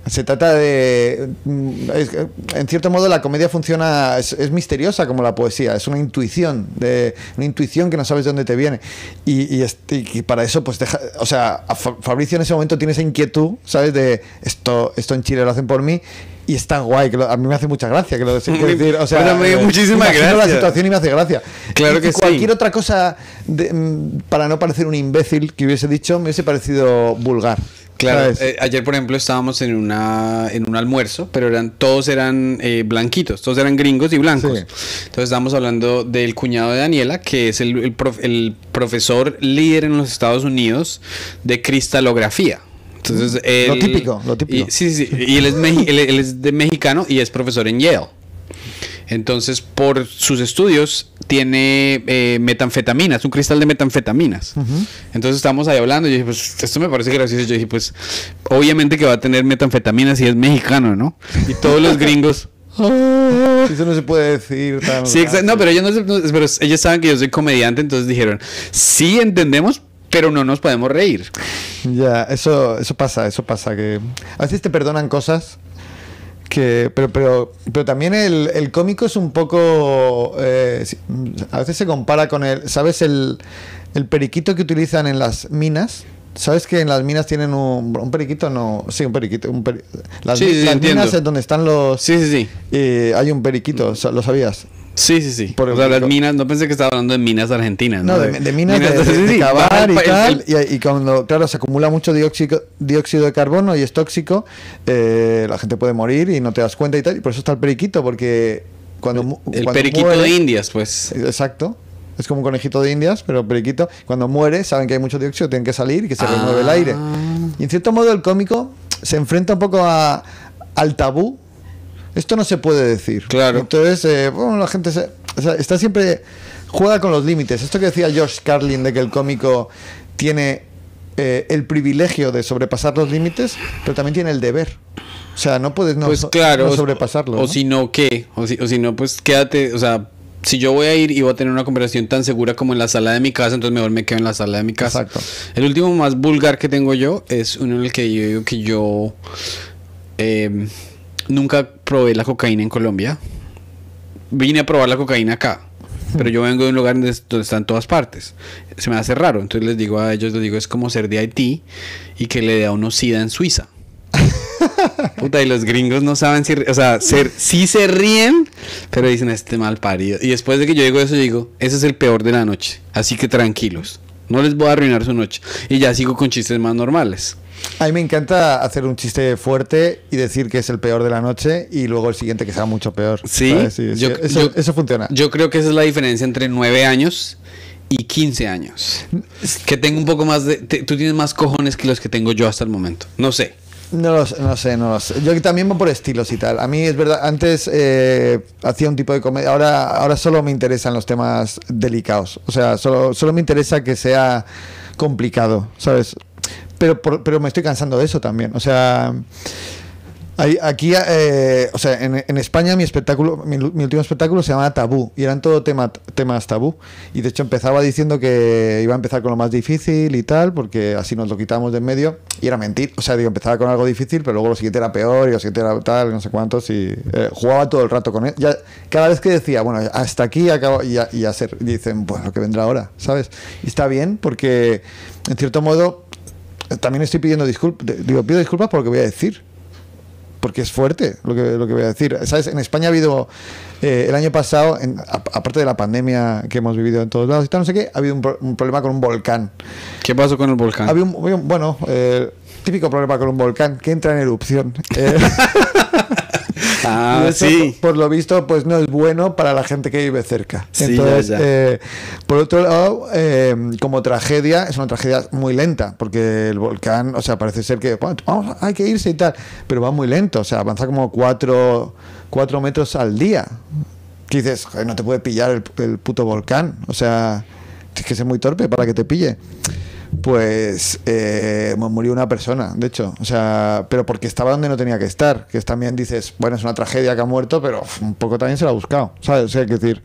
Se trata de. mm, es- en cierto modo, la comedia funciona. Es, es misteriosa como la poesía. Es una intuición. De, una intuición que no sabes de dónde te viene. Y, y este- y para eso, pues deja. O sea, Fabricio en ese momento tiene esa inquietud, ¿sabes? De esto, esto en Chile lo hacen por mí. Y es tan guay. Que lo- a mí me hace mucha gracia. Que lo, decir, o sea, Bueno, me dio eh, muchísima imagino la situación y me hace gracia. Claro que y sí. Cualquier otra cosa, de- mm, para no parecer un imbécil que hubiese dicho, me hubiese parecido vulgar. Claro, eh, ayer por ejemplo estábamos en una en un almuerzo, pero eran todos eran eh, blanquitos, todos eran gringos y blancos. Sí. Entonces estábamos hablando del cuñado de Daniela, que es el, el prof- el profesor líder en los Estados Unidos de cristalografía. Entonces, Mm, Lo él- típico, lo típico. y- sí, sí. Y él es, él, él es de mexicano y es profesor en Yale. Entonces, por sus estudios, tiene eh, metanfetaminas, un cristal de metanfetaminas. Entonces, estamos ahí hablando. Y yo dije, pues, esto me parece gracioso. Yo dije, pues, obviamente que va a tener metanfetaminas y es mexicano, ¿no? Y todos los gringos. Eso no se puede decir tan. Sí, exacto. No, pero ellos, no, se- no, pero ellos saben que yo soy comediante, entonces dijeron, sí entendemos, pero no nos podemos reír. Ya, eso, eso pasa, eso pasa. Que a veces te perdonan cosas que. Pero, pero, pero también el, el cómico es un poco. eh, a veces se compara con el. ¿Sabes? El, el periquito que utilizan en las minas. ¿Sabes que en las minas tienen un, un periquito? No, sí, un periquito. un peri- las Sí, sí, las minas es donde están los. Sí, sí, sí. eh, hay un periquito, ¿lo sabías? Sí, sí, sí. Por o sea, el- las minas, no pensé que estaba hablando de minas argentinas. No, de, de minas, de, de- de sí, cavar baja y el- tal. el- y, y cuando, claro, se acumula mucho dióxido, dióxido de carbono y es tóxico, eh, la gente puede morir y no te das cuenta y tal. Y por eso está el periquito, porque cuando. el cuando periquito muere- de Indias, pues. Exacto. Es como un conejito de indias, pero periquito. Cuando muere, saben que hay mucho dióxido, tienen que salir y que se Ah. remueve el aire. Y en cierto modo, el cómico se enfrenta un poco a- al tabú. Esto no se puede decir. Claro. Entonces, eh, bueno, la gente se- o sea, está siempre. juega con los límites. Esto que decía George Carlin de que el cómico tiene eh, el privilegio de sobrepasar los límites, pero también tiene el deber. O sea, no puedes no, pues claro. no o- sobrepasarlo. O, ¿no? si no, ¿qué? O si, o si no, pues quédate. O sea, si yo voy a ir y voy a tener una conversación tan segura como en la sala de mi casa, entonces mejor me quedo en la sala de mi casa. Exacto. El último más vulgar que tengo yo es uno en el que yo digo que yo eh, nunca probé la cocaína en Colombia. Vine a probar la cocaína acá. Pero yo vengo de un lugar donde, donde está en todas partes. Se me hace raro. Entonces les digo a ellos, les digo, es como ser de Haití y que le dé a uno sida en Suiza. Puta, y los gringos no saben si... O sea, ser, sí se ríen, pero dicen este mal parido. Y después de que yo digo eso, yo digo, ese es el peor de la noche. Así que tranquilos. No les voy a arruinar su noche. Y ya sigo con chistes más normales. A mí me encanta hacer un chiste fuerte y decir que es el peor de la noche y luego el siguiente que sea mucho peor. Sí, yo- eso, yo- eso funciona. Yo creo que esa es la diferencia entre 9 años y 15 años. Que tengo un poco más de... te- tú tienes más cojones que los que tengo yo hasta el momento. No sé. No lo, sé, no sé, no lo sé. Yo también voy por estilos y tal. A mí es verdad, antes eh, hacía un tipo de comedia, ahora, ahora solo me interesan los temas delicados. O sea, solo, solo me interesa que sea complicado, ¿sabes? Pero, por- pero me estoy cansando de eso también. O sea, aquí, eh, o sea, en, España mi espectáculo, mi, último espectáculo se llamaba Tabú y eran todo tema, temas tabú. Y de hecho empezaba diciendo que iba a empezar con lo más difícil y tal, porque así nos lo quitamos de en medio. Y era mentir. O sea, digo, empezaba con algo difícil, pero luego lo siguiente era peor y lo siguiente era tal, no sé cuántos. Y eh, jugaba todo el rato con él. Cada vez que decía, bueno, hasta aquí acabo, y ya, y ya se, dicen, pues lo que vendrá ahora, ¿sabes? Y está bien, porque en cierto modo también estoy pidiendo disculpas. Digo, pido disculpas por lo que voy a decir porque es fuerte lo que, lo que voy a decir. ¿Sabes? En España ha habido, eh, el año pasado, en- a- aparte de la pandemia que hemos vivido en todos lados y tal, no sé qué, ha habido un, pro- un problema con un volcán. ¿Qué pasó con el volcán? Había un, había un- bueno, eh, típico problema con un volcán que entra en erupción. Eh, Ah, y eso, sí. Por, lo visto, pues no es bueno para la gente que vive cerca. Sí, Entonces, ya, ya. eh, por otro lado, eh, como tragedia, es una tragedia muy lenta, porque el volcán, o sea, parece ser que bueno, vamos, hay que irse y tal, pero va muy lento, o sea, avanza como cuatro, cuatro metros al día. Que dices, "Joder, no te puede pillar el, el puto volcán, o sea, tienes que ser muy torpe para que te pille. Pues eh, mu- murió una persona, de hecho, o sea, pero porque estaba donde no tenía que estar, que también dices, bueno, es una tragedia que ha muerto, pero un poco también se la ha buscado, ¿sabes? Decir,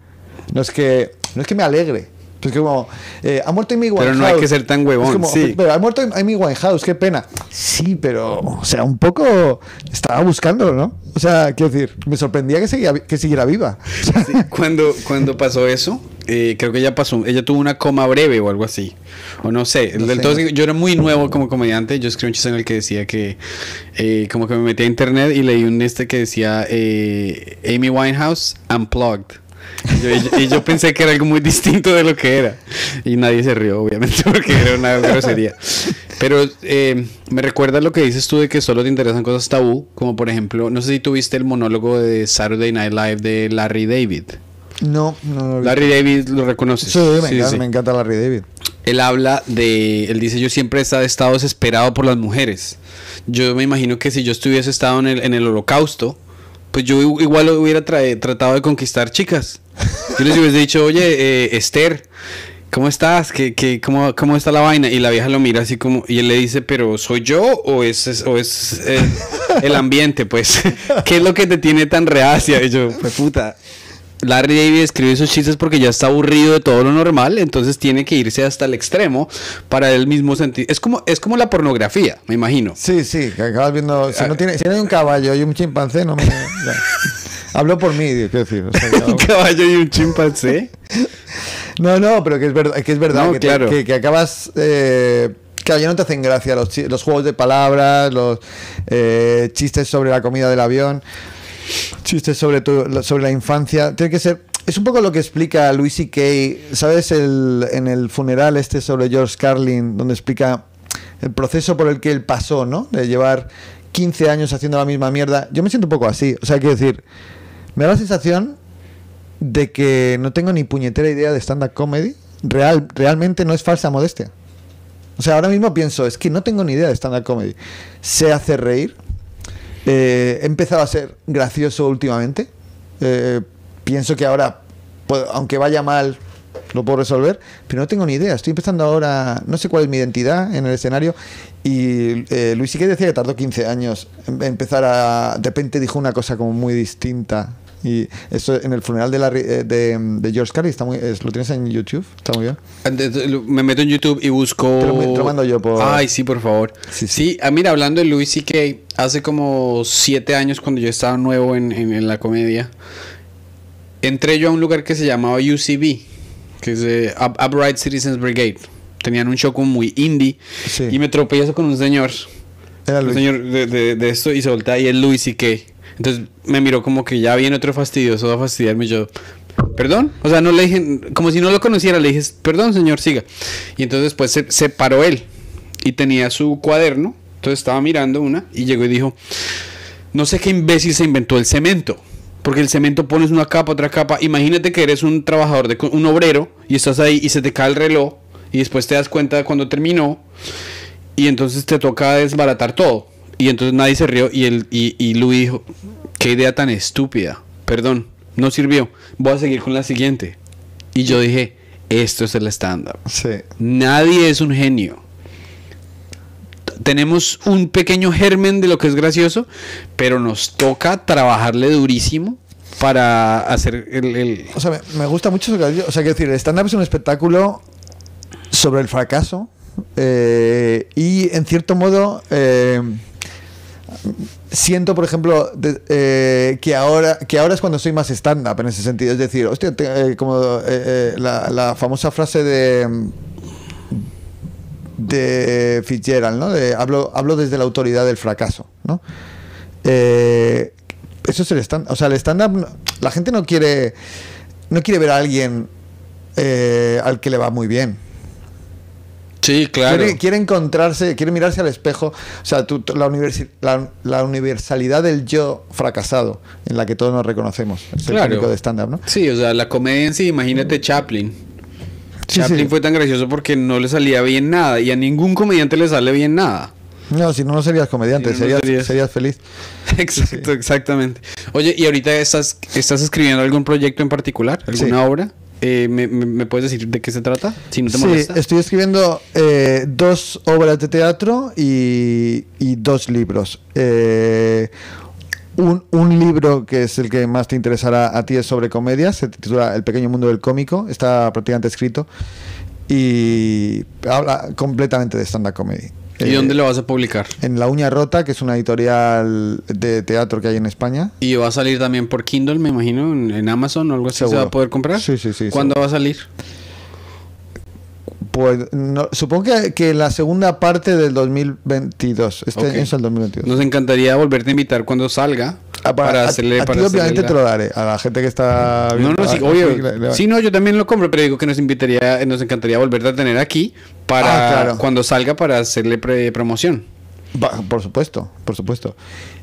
no es que, no es que me alegre, es que como, eh, ha muerto Amy Winehouse. Pero no hay que ser tan huevón, como, sí. Pero ha muerto Amy Winehouse, qué pena. Sí, pero, o sea, un poco estaba buscándolo, ¿no? O sea, quiero decir, me sorprendía que, seguía, que siguiera viva. O sea, Sí, cuando, cuando pasó eso, eh, creo que ella pasó, ella tuvo una coma breve o algo así. O no sé. No sé. yo era muy nuevo como comediante. Yo escribí un chiste en el que decía que, eh, como que me metí a internet y leí un este que decía eh, Amy Winehouse Unplugged. Y yo, y yo- y yo pensé que era algo muy distinto de lo que era. Y nadie se rió, obviamente, porque era una grosería. Pero eh, me recuerda lo que dices tú de que solo te interesan cosas tabú. Como por ejemplo, no sé si tuviste el monólogo de Saturday Night Live de Larry David. no, no lo vi. Larry David lo reconoces. Sí, me, Sí, encanta, sí. me encanta Larry David. Él habla de, él dice, yo siempre he estado, desesperado por las mujeres. Yo me imagino que si yo estuviese estado en el, en el holocausto, pues yo igual hubiera trae- tratado de conquistar chicas. Yo les hubiese dicho, oye, eh, Esther, ¿cómo estás? ¿Qué, qué, cómo, ¿Cómo está la vaina? Y la vieja lo mira así como, y él le dice, pero ¿soy yo o es, o es eh, el ambiente? Pues, ¿qué es lo que te tiene tan reacia? Y yo, pues puta. Larry David escribe esos chistes porque ya está aburrido de todo lo normal, entonces tiene que irse hasta el extremo para él mismo sentir. Es como, es como la pornografía, me imagino. Sí, sí, que acabas viendo. Si no, tiene, si no hay un caballo y un chimpancé, no me. Hablo por mí, quiero decir. o sea, Un caballo y un chimpancé. No, no, pero que es verdad, que, es verdad No, que, te- claro. que, que acabas. Eh, claro, ya no te hacen gracia los, los juegos de palabras, los eh, chistes sobre la comida del avión, chistes sobre, tu- sobre la infancia. Tiene que ser. Es un poco lo que explica Louis C.K., ¿sabes? El, en el funeral este sobre George Carlin, donde explica el proceso por el que él pasó, ¿no? De llevar 15 años haciendo la misma mierda. Yo me siento un poco así. O sea, quiero decir, me da la sensación de que no tengo ni puñetera idea de stand-up comedy. Real, realmente no es falsa modestia. O sea, ahora mismo pienso, es que no tengo ni idea de stand-up comedy. Sé hacer reír. Eh, he empezado a ser gracioso últimamente. Eh, pienso que ahora, aunque vaya mal, lo puedo resolver, pero no tengo ni idea. Estoy empezando ahora, no sé cuál es mi identidad en el escenario. Y eh, Luis sí que decía que tardó 15 años empezar a. De repente dijo una cosa como muy distinta. Y eso en el funeral de, Larry- eh, de, de George Carlin está muy, es- lo tienes en YouTube, está muy bien. Me meto en YouTube y busco. Te lo- te lo mando yo por- Ay, sí, por favor. Sí, Sí, sí. ah, mira, hablando de Louis C.K., hace como siete años, cuando yo estaba nuevo en, en- en la comedia, entré yo a un lugar que se llamaba UCB, que es eh, Up- Upright Citizens Brigade. Tenían un show como muy indie. Sí. Y me tropiezo con un señor. Era Un Luis. señor de, de- de esto y se voltea y es Louis C.K. Entonces me miró como que ya viene otro fastidioso a fastidiarme. Yo, perdón. O sea, no le dije, como si no lo conociera, le dije, perdón, señor, siga. Y entonces después se, se paró él y tenía su cuaderno. Entonces estaba mirando una y llegó y dijo, no sé qué imbécil se inventó el cemento. Porque el cemento pones una capa, otra capa. Imagínate que eres un trabajador, de, un obrero, y estás ahí y se te cae el reloj. Y después te das cuenta de cuando terminó. Y entonces te toca desbaratar todo. Y entonces nadie se rió y, el, y, y Louis dijo, qué idea tan estúpida. Perdón, no sirvió. Voy a seguir con la siguiente. Y yo dije, esto es el stand-up. Sí. Nadie es un genio. Tenemos un pequeño germen de lo que es gracioso, pero nos toca trabajarle durísimo para hacer el... el- O sea, me, me gusta mucho eso que. O sea, quiero decir, el stand-up es un espectáculo sobre el fracaso eh, y, en cierto modo, eh, siento, por ejemplo, eh, que, ahora, que ahora es cuando soy más stand-up en ese sentido. Es decir, hostia, eh, como eh, la, famosa frase de de Fitzgerald, ¿no? De, hablo, hablo desde la autoridad del fracaso, ¿no? Eso es el stand O sea, el stand-up, la gente no quiere, no quiere ver a alguien al que le va muy bien. Sí, claro. Quiere, quiere encontrarse, quiere mirarse al espejo. O sea, tú- la, universi- la, la universalidad del yo fracasado, en la que todos nos reconocemos. Es el Claro. tónico de stand-up, ¿no? Sí, o sea, la comedia en sí, imagínate Chaplin. Sí, Chaplin sí. fue tan gracioso porque no le salía bien nada y a ningún comediante le sale bien nada. No, si no, no serías comediante, Si no, no serías, feliz. Exacto, exactamente. Oye, ¿y ahorita estás, estás escribiendo algún proyecto en particular? ¿Alguna obra? Eh, ¿me, puedes decir de qué se trata? Si no te Sí, molesta. estoy escribiendo eh, dos obras de teatro y, y dos libros. Eh, un, un libro que es el que más te interesará a ti es sobre comedia, se titula El pequeño mundo del cómico, está prácticamente escrito y habla completamente de stand-up comedy. ¿Y Eh, dónde lo vas a publicar? En La Uña Rota, que es una editorial de teatro que hay en España. Y va a salir también por Kindle, me imagino, en, Amazon o algo así. ¿Se va a poder comprar? Sí, sí, sí, ¿Cuándo va a salir? Pues no- supongo que, que la segunda parte del 2022. Este Ok. año es el 2022. Nos encantaría volverte a invitar cuando salga. Ah, para a- hacerle. a, para ti obviamente la- te lo daré. A la gente que está No, no, sí, obvio. Sí, no, yo también lo compro, pero digo que nos invitaría, nos encantaría volverte a tener aquí para Ah, claro. cuando salga para hacerle pre- promoción. Por supuesto, por supuesto.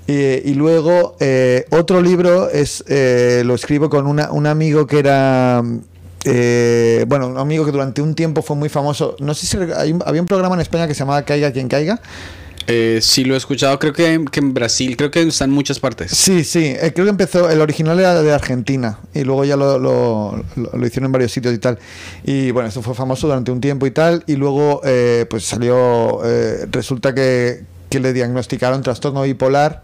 Y, y luego eh, otro libro es eh, lo escribo con una- un amigo que era eh, bueno, un amigo que durante un tiempo fue muy famoso. No sé si hay había un programa en España que se llamaba Caiga quien caiga. Eh, sí, lo he escuchado, creo que, que en Brasil, creo que está en muchas partes. Sí, sí, eh, creo que empezó, el original era de Argentina y luego ya lo, lo- lo- lo hicieron en varios sitios y tal. Y bueno, eso fue famoso durante un tiempo y tal. Y luego eh, pues salió, eh, resulta que, que le diagnosticaron trastorno bipolar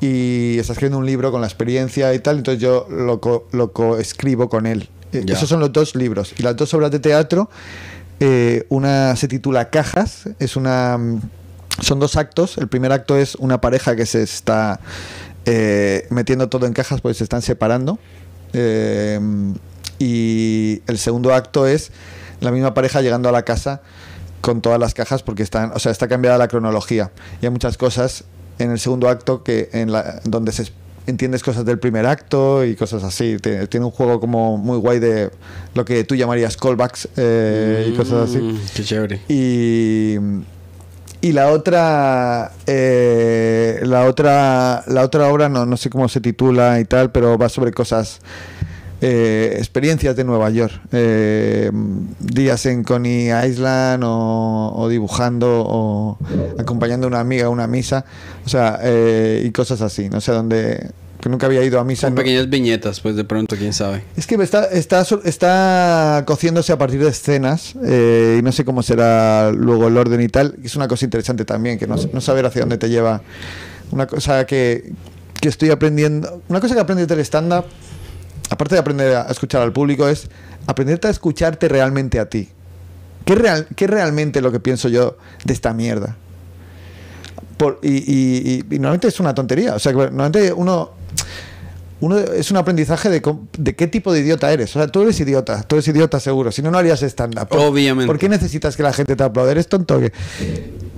y está escribiendo un libro con la experiencia y tal. Entonces yo lo, co- lo coescribo con él. Ya. Esos son los dos libros. Y las dos obras de teatro, una se titula Cajas, es una... Son dos actos. El primer acto es una pareja que se está eh, metiendo todo en cajas porque se están separando. Eh, y el segundo acto es la misma pareja llegando a la casa con todas las cajas porque están, o sea, está cambiada la cronología. Y hay muchas cosas en el segundo acto que en la, donde se entiendes cosas del primer acto y cosas así. Tiene, tiene un juego como muy guay de lo que tú llamarías callbacks eh, y cosas así. Mm, Qué chévere. Y, y la otra, eh, la otra, la otra obra no, no sé cómo se titula y tal, pero va sobre cosas, eh, experiencias de Nueva York, eh, días en Coney Island o, o dibujando o acompañando a una amiga a una misa, o sea, eh, y cosas así, no sé dónde, que nunca había ido a misa. Son no- pequeñas viñetas, pues de pronto, quién sabe. es que está, está, está cociéndose a partir de escenas eh, y no sé cómo será luego el orden y tal. Es una cosa interesante también, que no, no saber hacia dónde te lleva. Una cosa que, que estoy aprendiendo. Una cosa que aprendí del stand-up, aparte de aprender a escuchar al público, es aprenderte a escucharte realmente a ti. ¿Qué, real, qué es realmente lo que pienso yo de esta mierda? Por- y, y- y- y normalmente es una tontería. O sea, que normalmente uno uno es un aprendizaje de, de qué tipo de idiota eres. O sea, tú eres idiota, tú eres idiota seguro. Si no, no harías stand-up. ¿Por- Obviamente. ¿Por qué necesitas que la gente te aplaude? ¿Eres tonto qué?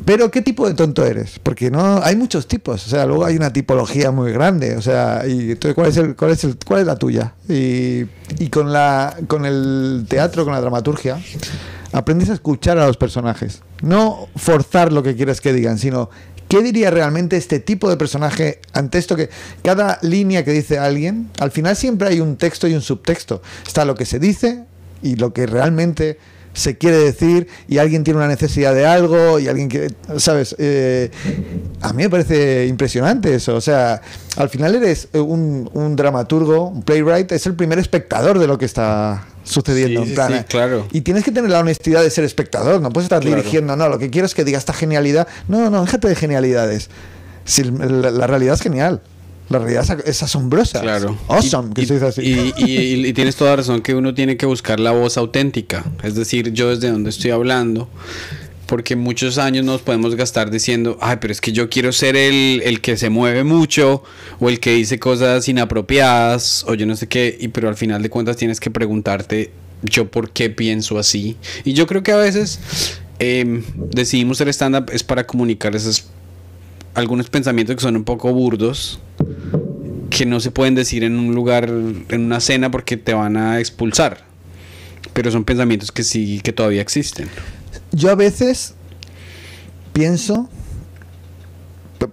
Pero ¿qué tipo de tonto eres? Porque no hay muchos tipos. O sea, luego hay una tipología muy grande. O sea, y entonces ¿cuál es el, cuál es el, cuál es la tuya? Y, y con la, con el teatro, con la dramaturgia, aprendes a escuchar a los personajes. No forzar lo que quieres que digan, sino ¿Qué diría realmente este tipo de personaje ante esto que cada línea que dice alguien, al final siempre hay un texto y un subtexto? Está lo que se dice y lo que realmente se quiere decir y alguien tiene una necesidad de algo y alguien que, ¿sabes? Eh, a mí me parece impresionante eso. O sea, al final eres un dramaturgo, un playwright, es el primer espectador de lo que está sucediendo. Sí, en plan, sí, eh, claro. Y tienes que tener la honestidad de ser espectador, no puedes estar Claro. dirigiendo, no, lo que quiero es que diga esta genialidad. No, no, déjate de genialidades. Si la, la realidad es genial. La realidad es, asombrosa. Claro. Awesome, Y- que y, se dice así. Y- y tienes toda razón que uno tiene que buscar la voz auténtica. Es decir, yo desde donde estoy hablando. Porque muchos años nos podemos gastar diciendo, ay, pero es que yo quiero ser el, el que se mueve mucho, o el que dice cosas inapropiadas, o yo no sé qué, y pero al final de cuentas tienes que preguntarte, yo por qué pienso así. Y yo creo que a veces em, decidimos ser stand-up es para comunicar esos algunos pensamientos que son un poco burdos, que no se pueden decir en un lugar, en una cena, porque te van a expulsar. Pero son pensamientos que sí, que todavía existen. Yo a veces pienso,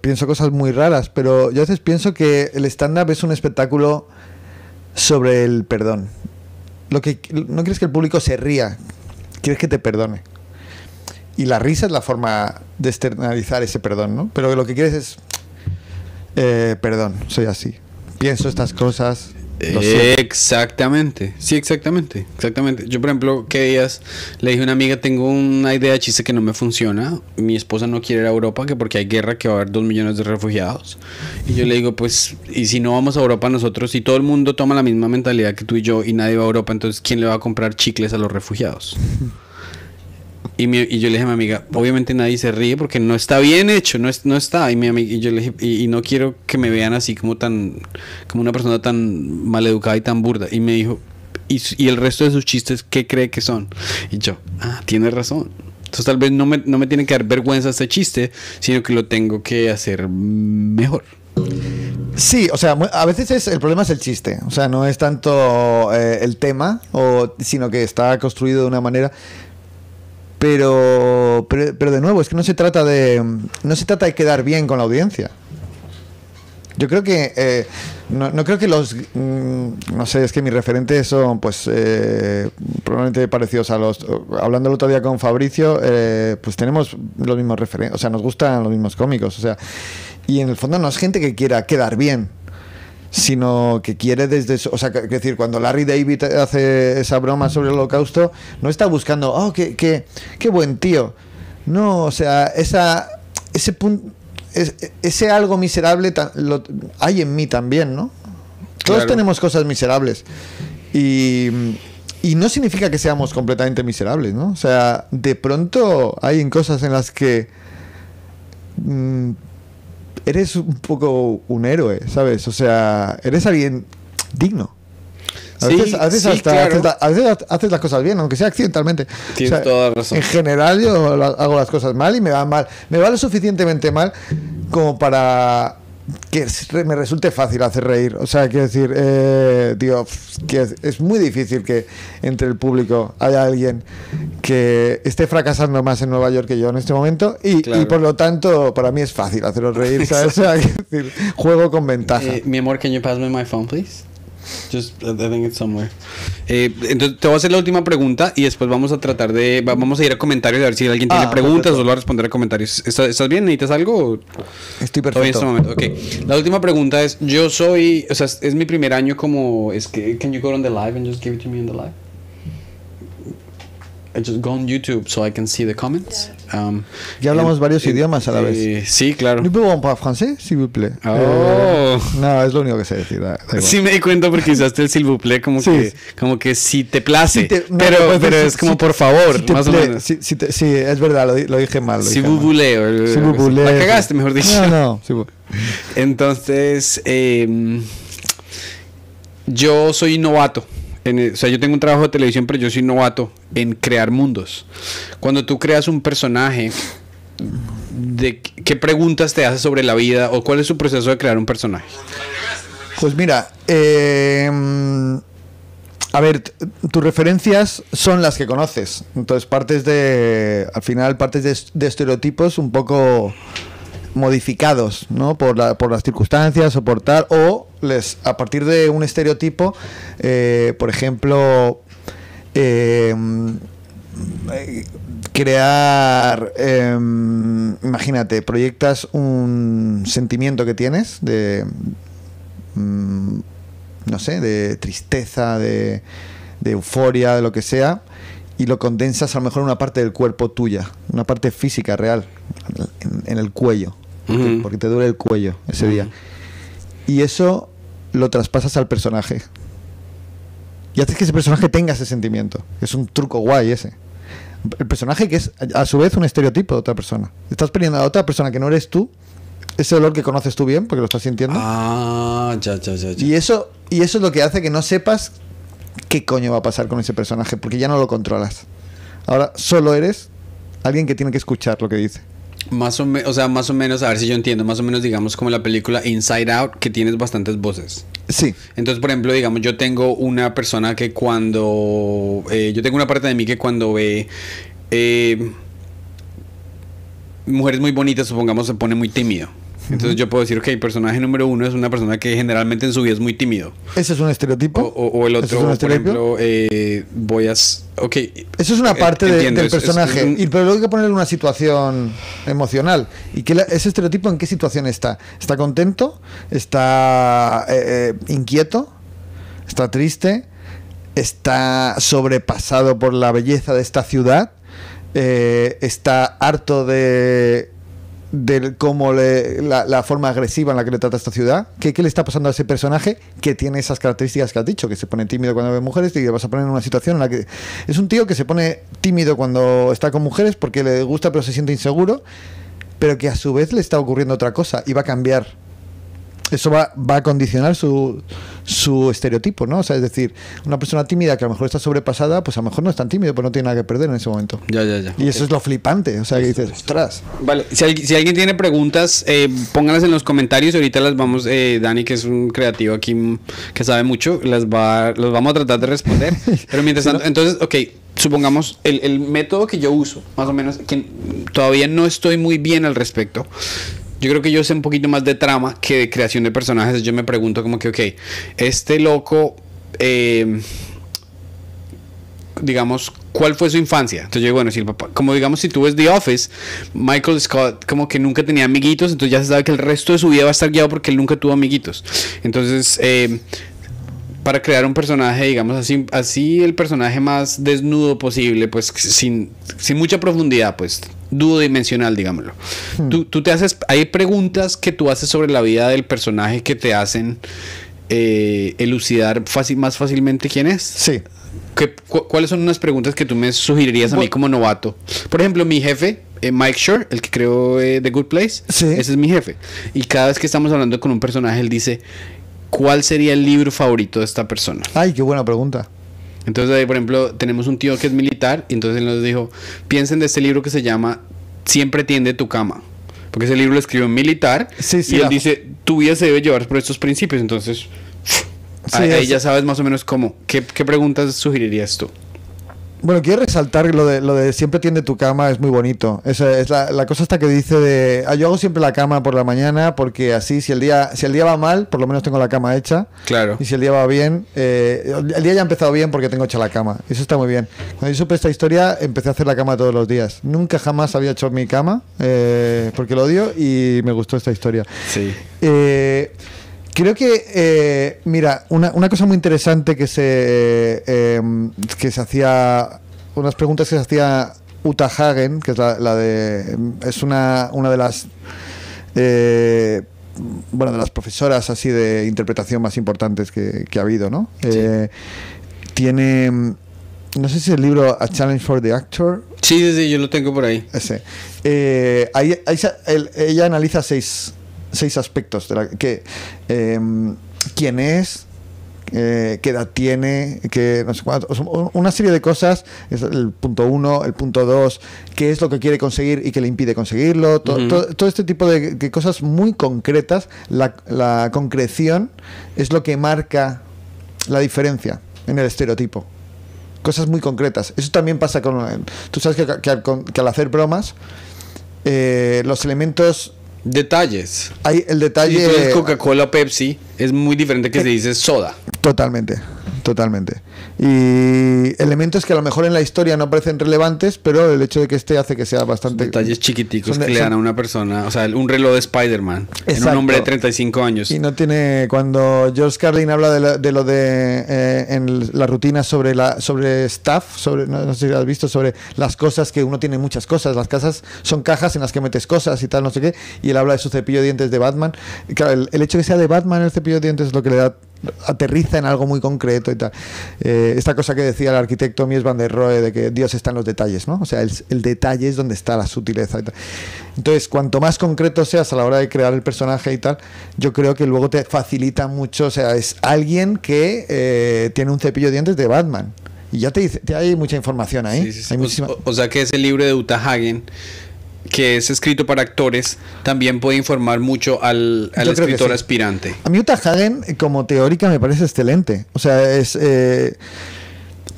pienso cosas muy raras, pero yo a veces pienso que el stand-up es un espectáculo sobre el perdón. Lo que no quieres que el público se ría, quieres que te perdone. Y la risa es la forma de externalizar ese perdón, ¿no? Pero lo que quieres es eh, perdón, soy así. Pienso estas cosas. Siento. Exactamente, sí, exactamente, exactamente. Yo, por ejemplo, ¿qué días le dije a una amiga, tengo una idea de chiste que no me funciona, mi esposa no quiere ir a Europa, que porque hay guerra, que va a haber dos millones de refugiados. Y yo le digo, pues, y si no vamos a Europa nosotros, si todo el mundo toma la misma mentalidad que tú y yo y nadie va a Europa, entonces, ¿quién le va a comprar chicles a los refugiados? Y, mi- y yo le dije a mi amiga, obviamente nadie se ríe porque no está bien hecho, no, es, no está. Y, mi amiga, y yo le dije, y, no quiero que me vean así como tan, como una persona tan maleducada y tan burda. Y me dijo, ¿y, el resto de sus chistes qué cree que son? Y yo, ah, tiene razón. Entonces tal vez no me, no me tiene que dar vergüenza este chiste, sino que lo tengo que hacer mejor. Sí, o sea, a veces es, el problema es el chiste. O sea, no es tanto eh, el tema, o, sino que está construido de una manera. Pero, pero, pero de nuevo, es que no se trata de. No se trata de quedar bien con la audiencia. Yo creo que. eh, no, no creo que los. mm, no sé, es que mis referentes son, pues. eh, probablemente parecidos a los. Hablando el otro día con Fabricio, eh, pues tenemos los mismos referentes. O sea, nos gustan los mismos cómicos. O sea. Y en el fondo no es gente que quiera quedar bien sino que quiere desde o sea, que- decir, cuando Larry David hace esa broma sobre el holocausto, no está buscando, oh, qué, qué, qué buen tío. No, o sea, esa, ese punto, ese algo miserable lo- hay en mí también, ¿no? Todos Claro. tenemos cosas miserables. Y, y no significa que seamos completamente miserables, ¿no? O sea, de pronto hay cosas en las que mm, eres un poco un héroe, ¿sabes? O sea, eres alguien digno. A Sí, veces, a veces sí, hasta claro. a veces haces las cosas bien, aunque sea accidentalmente. Tienes toda la razón. En general yo hago las cosas mal y me van mal. Me va lo suficientemente mal como para que me resulte fácil hacer reír. O sea, quiero decir, eh, tío, que es, es muy difícil que entre el público haya alguien que esté fracasando más en Nueva York que yo en este momento y, Claro. y por lo tanto para mí es fácil haceros reír. ¿sabes? O sea, quiero decir, juego con ventaja. Eh, mi amor, can you pass me my phone, please? Just, I think it's somewhere. Eh, entonces, te voy a hacer la última pregunta y después vamos a tratar de. va- vamos a ir a comentarios a ver si alguien tiene Ah, preguntas perfecto. o solo a responder a comentarios. ¿Estás, estás bien? ¿Necesitas algo? Estoy bien en perfecto. este momento. Ok. La última pregunta es: Yo soy. O sea, es, es mi primer año como. Es que. Can you go on the live and just give it to me on the live? I just go on YouTube so I can see the comments. Um, Ya hablamos varios idiomas a la vez. eh, Sí, claro. ¿No puedo hablar francés, s'il vous plaît? Oh. Eh, no, es lo único que sé decir. da- da. Sí me di cuenta porque usaste el s'il vous plaît como Sí. que como que si te place, Si te- no, pero, no, pero si- es como si- por favor, si más o menos. si- si te- sí, es verdad, lo, lo dije mal. Si vous mal. voulez, Si vous voulez. La cagaste, mejor dicho. No, no. Entonces, eh, yo soy novato. O sea, yo tengo un trabajo de televisión, pero yo soy novato en crear mundos. Cuando tú creas un personaje, ¿de qué preguntas te haces sobre la vida o cuál es su proceso de crear un personaje? Pues mira, eh, a ver, tus referencias son las que conoces. Entonces partes de, al final partes de, es- de estereotipos un poco modificados, ¿no? Por, la- por las circunstancias o por o les, a partir de un estereotipo, eh, por ejemplo, eh, eh, crear, em, imagínate, proyectas un sentimiento que tienes de, mm, no sé, de tristeza, de, de euforia, de lo que sea, y lo condensas a lo mejor en una parte del cuerpo tuya, una parte física real, en el cuello, porque, te duele el cuello ese día. Y eso lo traspasas al personaje. Y haces que ese personaje tenga ese sentimiento. Es un truco guay ese. El personaje que es a su vez un estereotipo de otra persona. Estás poniendo a otra persona que no eres tú, ese dolor que conoces tú bien, porque lo estás sintiendo. Ah, ya, ya, ya. ya. Y eso, y eso es lo que hace que no sepas qué coño va a pasar con ese personaje, porque ya no lo controlas. Ahora solo eres alguien que tiene que escuchar lo que dice. Más o, me- o sea, más o menos, a ver si yo entiendo, más o menos digamos como la película Inside Out, que tienes bastantes voces. Sí, Entonces, por ejemplo, digamos, yo tengo una persona que cuando... eh, yo tengo una parte de mí que cuando ve... eh, mujeres muy bonitas, supongamos, se pone muy tímido. Entonces yo puedo decir, ok, personaje número uno es una persona que generalmente en su vida es muy tímido. ese es un estereotipo. O, o- o el ¿Ese otro, es por ejemplo, eh, voy a... Ok. Eso es una eh, parte de- del es- personaje. es un- Y pero luego hay que ponerle una situación emocional. ¿Y que ese estereotipo en qué situación está? ¿Está contento? ¿Está eh, eh, inquieto? ¿Está triste? ¿Está sobrepasado por la belleza de esta ciudad? ¿Está harto de, de cómo le- la, la forma agresiva en la que le trata esta ciudad? ¿Qué, qué le está pasando a ese personaje que tiene esas características que has dicho? Que se pone tímido cuando ve mujeres y le vas a poner en una situación en la que... Es un tío que se pone tímido cuando está con mujeres porque le gusta pero se siente inseguro, pero que a su vez le está ocurriendo otra cosa y va a cambiar. Eso va, va a condicionar su, su estereotipo, ¿no? O sea, es decir, una persona tímida que a lo mejor está sobrepasada, pues a lo mejor no es tan tímido, pues no tiene nada que perder en ese momento. Ya, ya, ya. Y eso es lo flipante, o sea, que dices, ostras. Vale, si, alguien- si alguien tiene preguntas, eh, pónganlas en los comentarios. Ahorita las vamos, eh, Dani, que es un creativo aquí mm, que sabe mucho, las va, los vamos a tratar de responder. Pero mientras tanto, entonces, ok, supongamos el, el método que yo uso, más o menos, que todavía no estoy muy bien al respecto. Yo creo que yo sé un poquito más de trama que de creación de personajes. Yo me pregunto como que, ok, este loco... eh, digamos, cuál fue su infancia. Entonces yo digo, bueno, si el papá, como digamos, si tú ves The Office, Michael Scott como que nunca tenía amiguitos, entonces ya se sabe que el resto de su vida va a estar guiado porque él nunca tuvo amiguitos. Entonces, eh, para crear un personaje, digamos así, así el personaje más desnudo posible, pues sin, sin mucha profundidad, pues duodimensional, digámoslo. Tú, tú te haces, hay preguntas que tú haces sobre la vida del personaje que te hacen eh, elucidar fácil, más fácilmente quién es. Sí. ¿Qué- cu- ¿Cuáles son unas preguntas que tú me sugerirías a mí como novato? Por ejemplo, mi jefe, eh, Mike Shore, el que creó eh, The Good Place, Sí. ese es mi jefe. Y cada vez que estamos hablando con un personaje, él dice, ¿cuál sería el libro favorito de esta persona? Ay, qué buena pregunta. Entonces, ahí, por ejemplo, tenemos un tío que es militar, y entonces él nos dijo, piensen de este libro que se llama Siempre tiende tu cama. Porque ese libro lo escribió un militar, Sí, sí, y él la- dice, tu vida se debe llevar por estos principios. Entonces, Sí, ahí, ya sabes más o menos cómo. ¿Qué, qué preguntas sugerirías tú? Bueno, quiero resaltar lo de, lo de siempre tiende tu cama, es muy bonito. Esa es la, la cosa esta que dice de, "Ah, yo hago siempre la cama por la mañana porque así si el día si el día va mal, por lo menos tengo la cama hecha. Claro. Y si el día va bien, eh, el día ya ha empezado bien porque tengo hecha la cama. Eso está muy bien. Cuando yo supe esta historia, empecé a hacer la cama todos los días. Nunca jamás había hecho mi cama eh, porque lo odio y me gustó esta historia. Sí. Eh, creo que, eh, mira, una, una cosa muy interesante que se, eh, que se hacía, unas preguntas que se hacía Uta Hagen, que es la, la de, es una, una de las, eh, bueno, de las profesoras así de interpretación más importantes que, que ha habido, ¿no? Eh, tiene, no sé si el libro A Challenge for the Actor, Sí, sí, sí, yo lo tengo por ahí. ese. Eh, ahí, ahí el- ella analiza seis, seis aspectos de la que em, quién es, eh, qué edad tiene, que no sé cuánto, una serie de cosas. Es el punto uno, el punto dos, qué es lo que quiere conseguir y qué le impide conseguirlo. to- Ujú. to- todo este tipo de, de cosas muy concretas. La, la concreción es lo que marca la diferencia en el estereotipo cosas muy concretas. Eso también pasa con... Tú sabes que, que que al hacer bromas, eh, los elementos... Detalles. Hay el detalle... Coca-Cola o Pepsi, es muy diferente que se dice soda. Totalmente, Totalmente. Y elementos que a lo mejor en la historia no parecen relevantes, pero el hecho de que este hace que sea bastante... Detalles chiquiticos de- que le dan son- a una persona. O sea, un reloj de Spider-Man. En un hombre de 35 años. Y no tiene. Cuando George Carlin habla de, la- de lo de. eh, en la rutina sobre la sobre staff, sobre, no, no sé si lo has visto, sobre las cosas que uno tiene muchas cosas. Las casas son cajas en las que metes cosas y tal, no sé qué. Y él habla de su cepillo de dientes de Batman. Y claro, el, el hecho de que sea de Batman el cepillo de dientes es lo que le da. Aterriza en algo muy concreto y tal. Eh, esta cosa que decía el arquitecto Mies van der Rohe de que Dios está en los detalles, ¿no? O sea, el, el detalle es donde está la sutileza y tal. Entonces, cuanto más concreto seas a la hora de crear el personaje y tal, yo creo que luego te facilita mucho. O sea, es alguien que eh, tiene un cepillo de dientes de Batman. Y ya te dice, te hay mucha información ahí. Sí, sí, sí. Hay o sea que ese libro de Uta Hagen, que es escrito para actores, también puede informar mucho al, escritor sí. aspirante. A mí Uta Hagen, como teórica, me parece excelente. O sea, es. eh,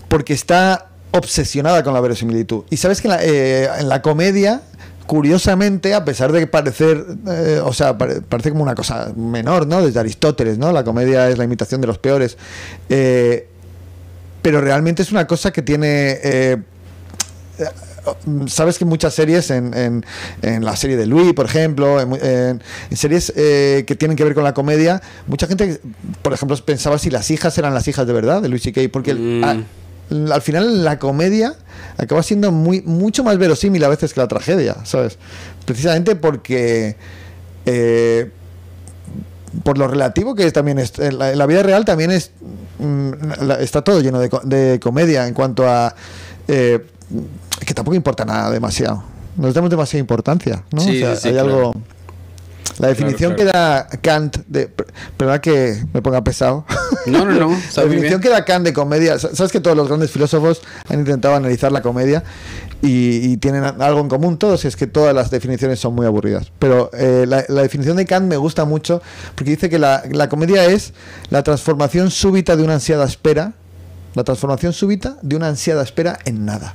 porque está obsesionada con la verosimilitud. Y sabes que en la, eh, en la comedia. Curiosamente, a pesar de parecer, eh, o sea, pare- parece como una cosa menor, ¿no? Desde Aristóteles, ¿no? La comedia es la imitación de los peores. Eh, pero realmente es una cosa que tiene eh, sabes que muchas series, en, en- en la serie de Louis, por ejemplo, en, series eh, que tienen que ver con la comedia, mucha gente, por ejemplo, pensaba si las hijas eran las hijas de verdad de Louis C.K. Porque Mm. al final la comedia acaba siendo muy mucho más verosímil a veces que la tragedia, ¿sabes? Precisamente porque... eh, por lo relativo que es también es, en la, en la vida real también es mm, está todo lleno de comedia en cuanto a eh, que tampoco importa nada demasiado nos damos demasiada importancia ¿no? Sí, O sea, sí, sí, hay claro. algo la definición claro. que da Kant de perdón que me ponga pesado No, no, no. la definición bien. que da Kant de comedia, sa- sabes que todos los grandes filósofos han intentado analizar la comedia y, y tienen algo en común todos, y es que todas las definiciones son muy aburridas. Pero eh, la, la definición de Kant me gusta mucho porque dice que la, la comedia es la transformación súbita de una ansiada espera, la transformación súbita de una ansiada espera en nada.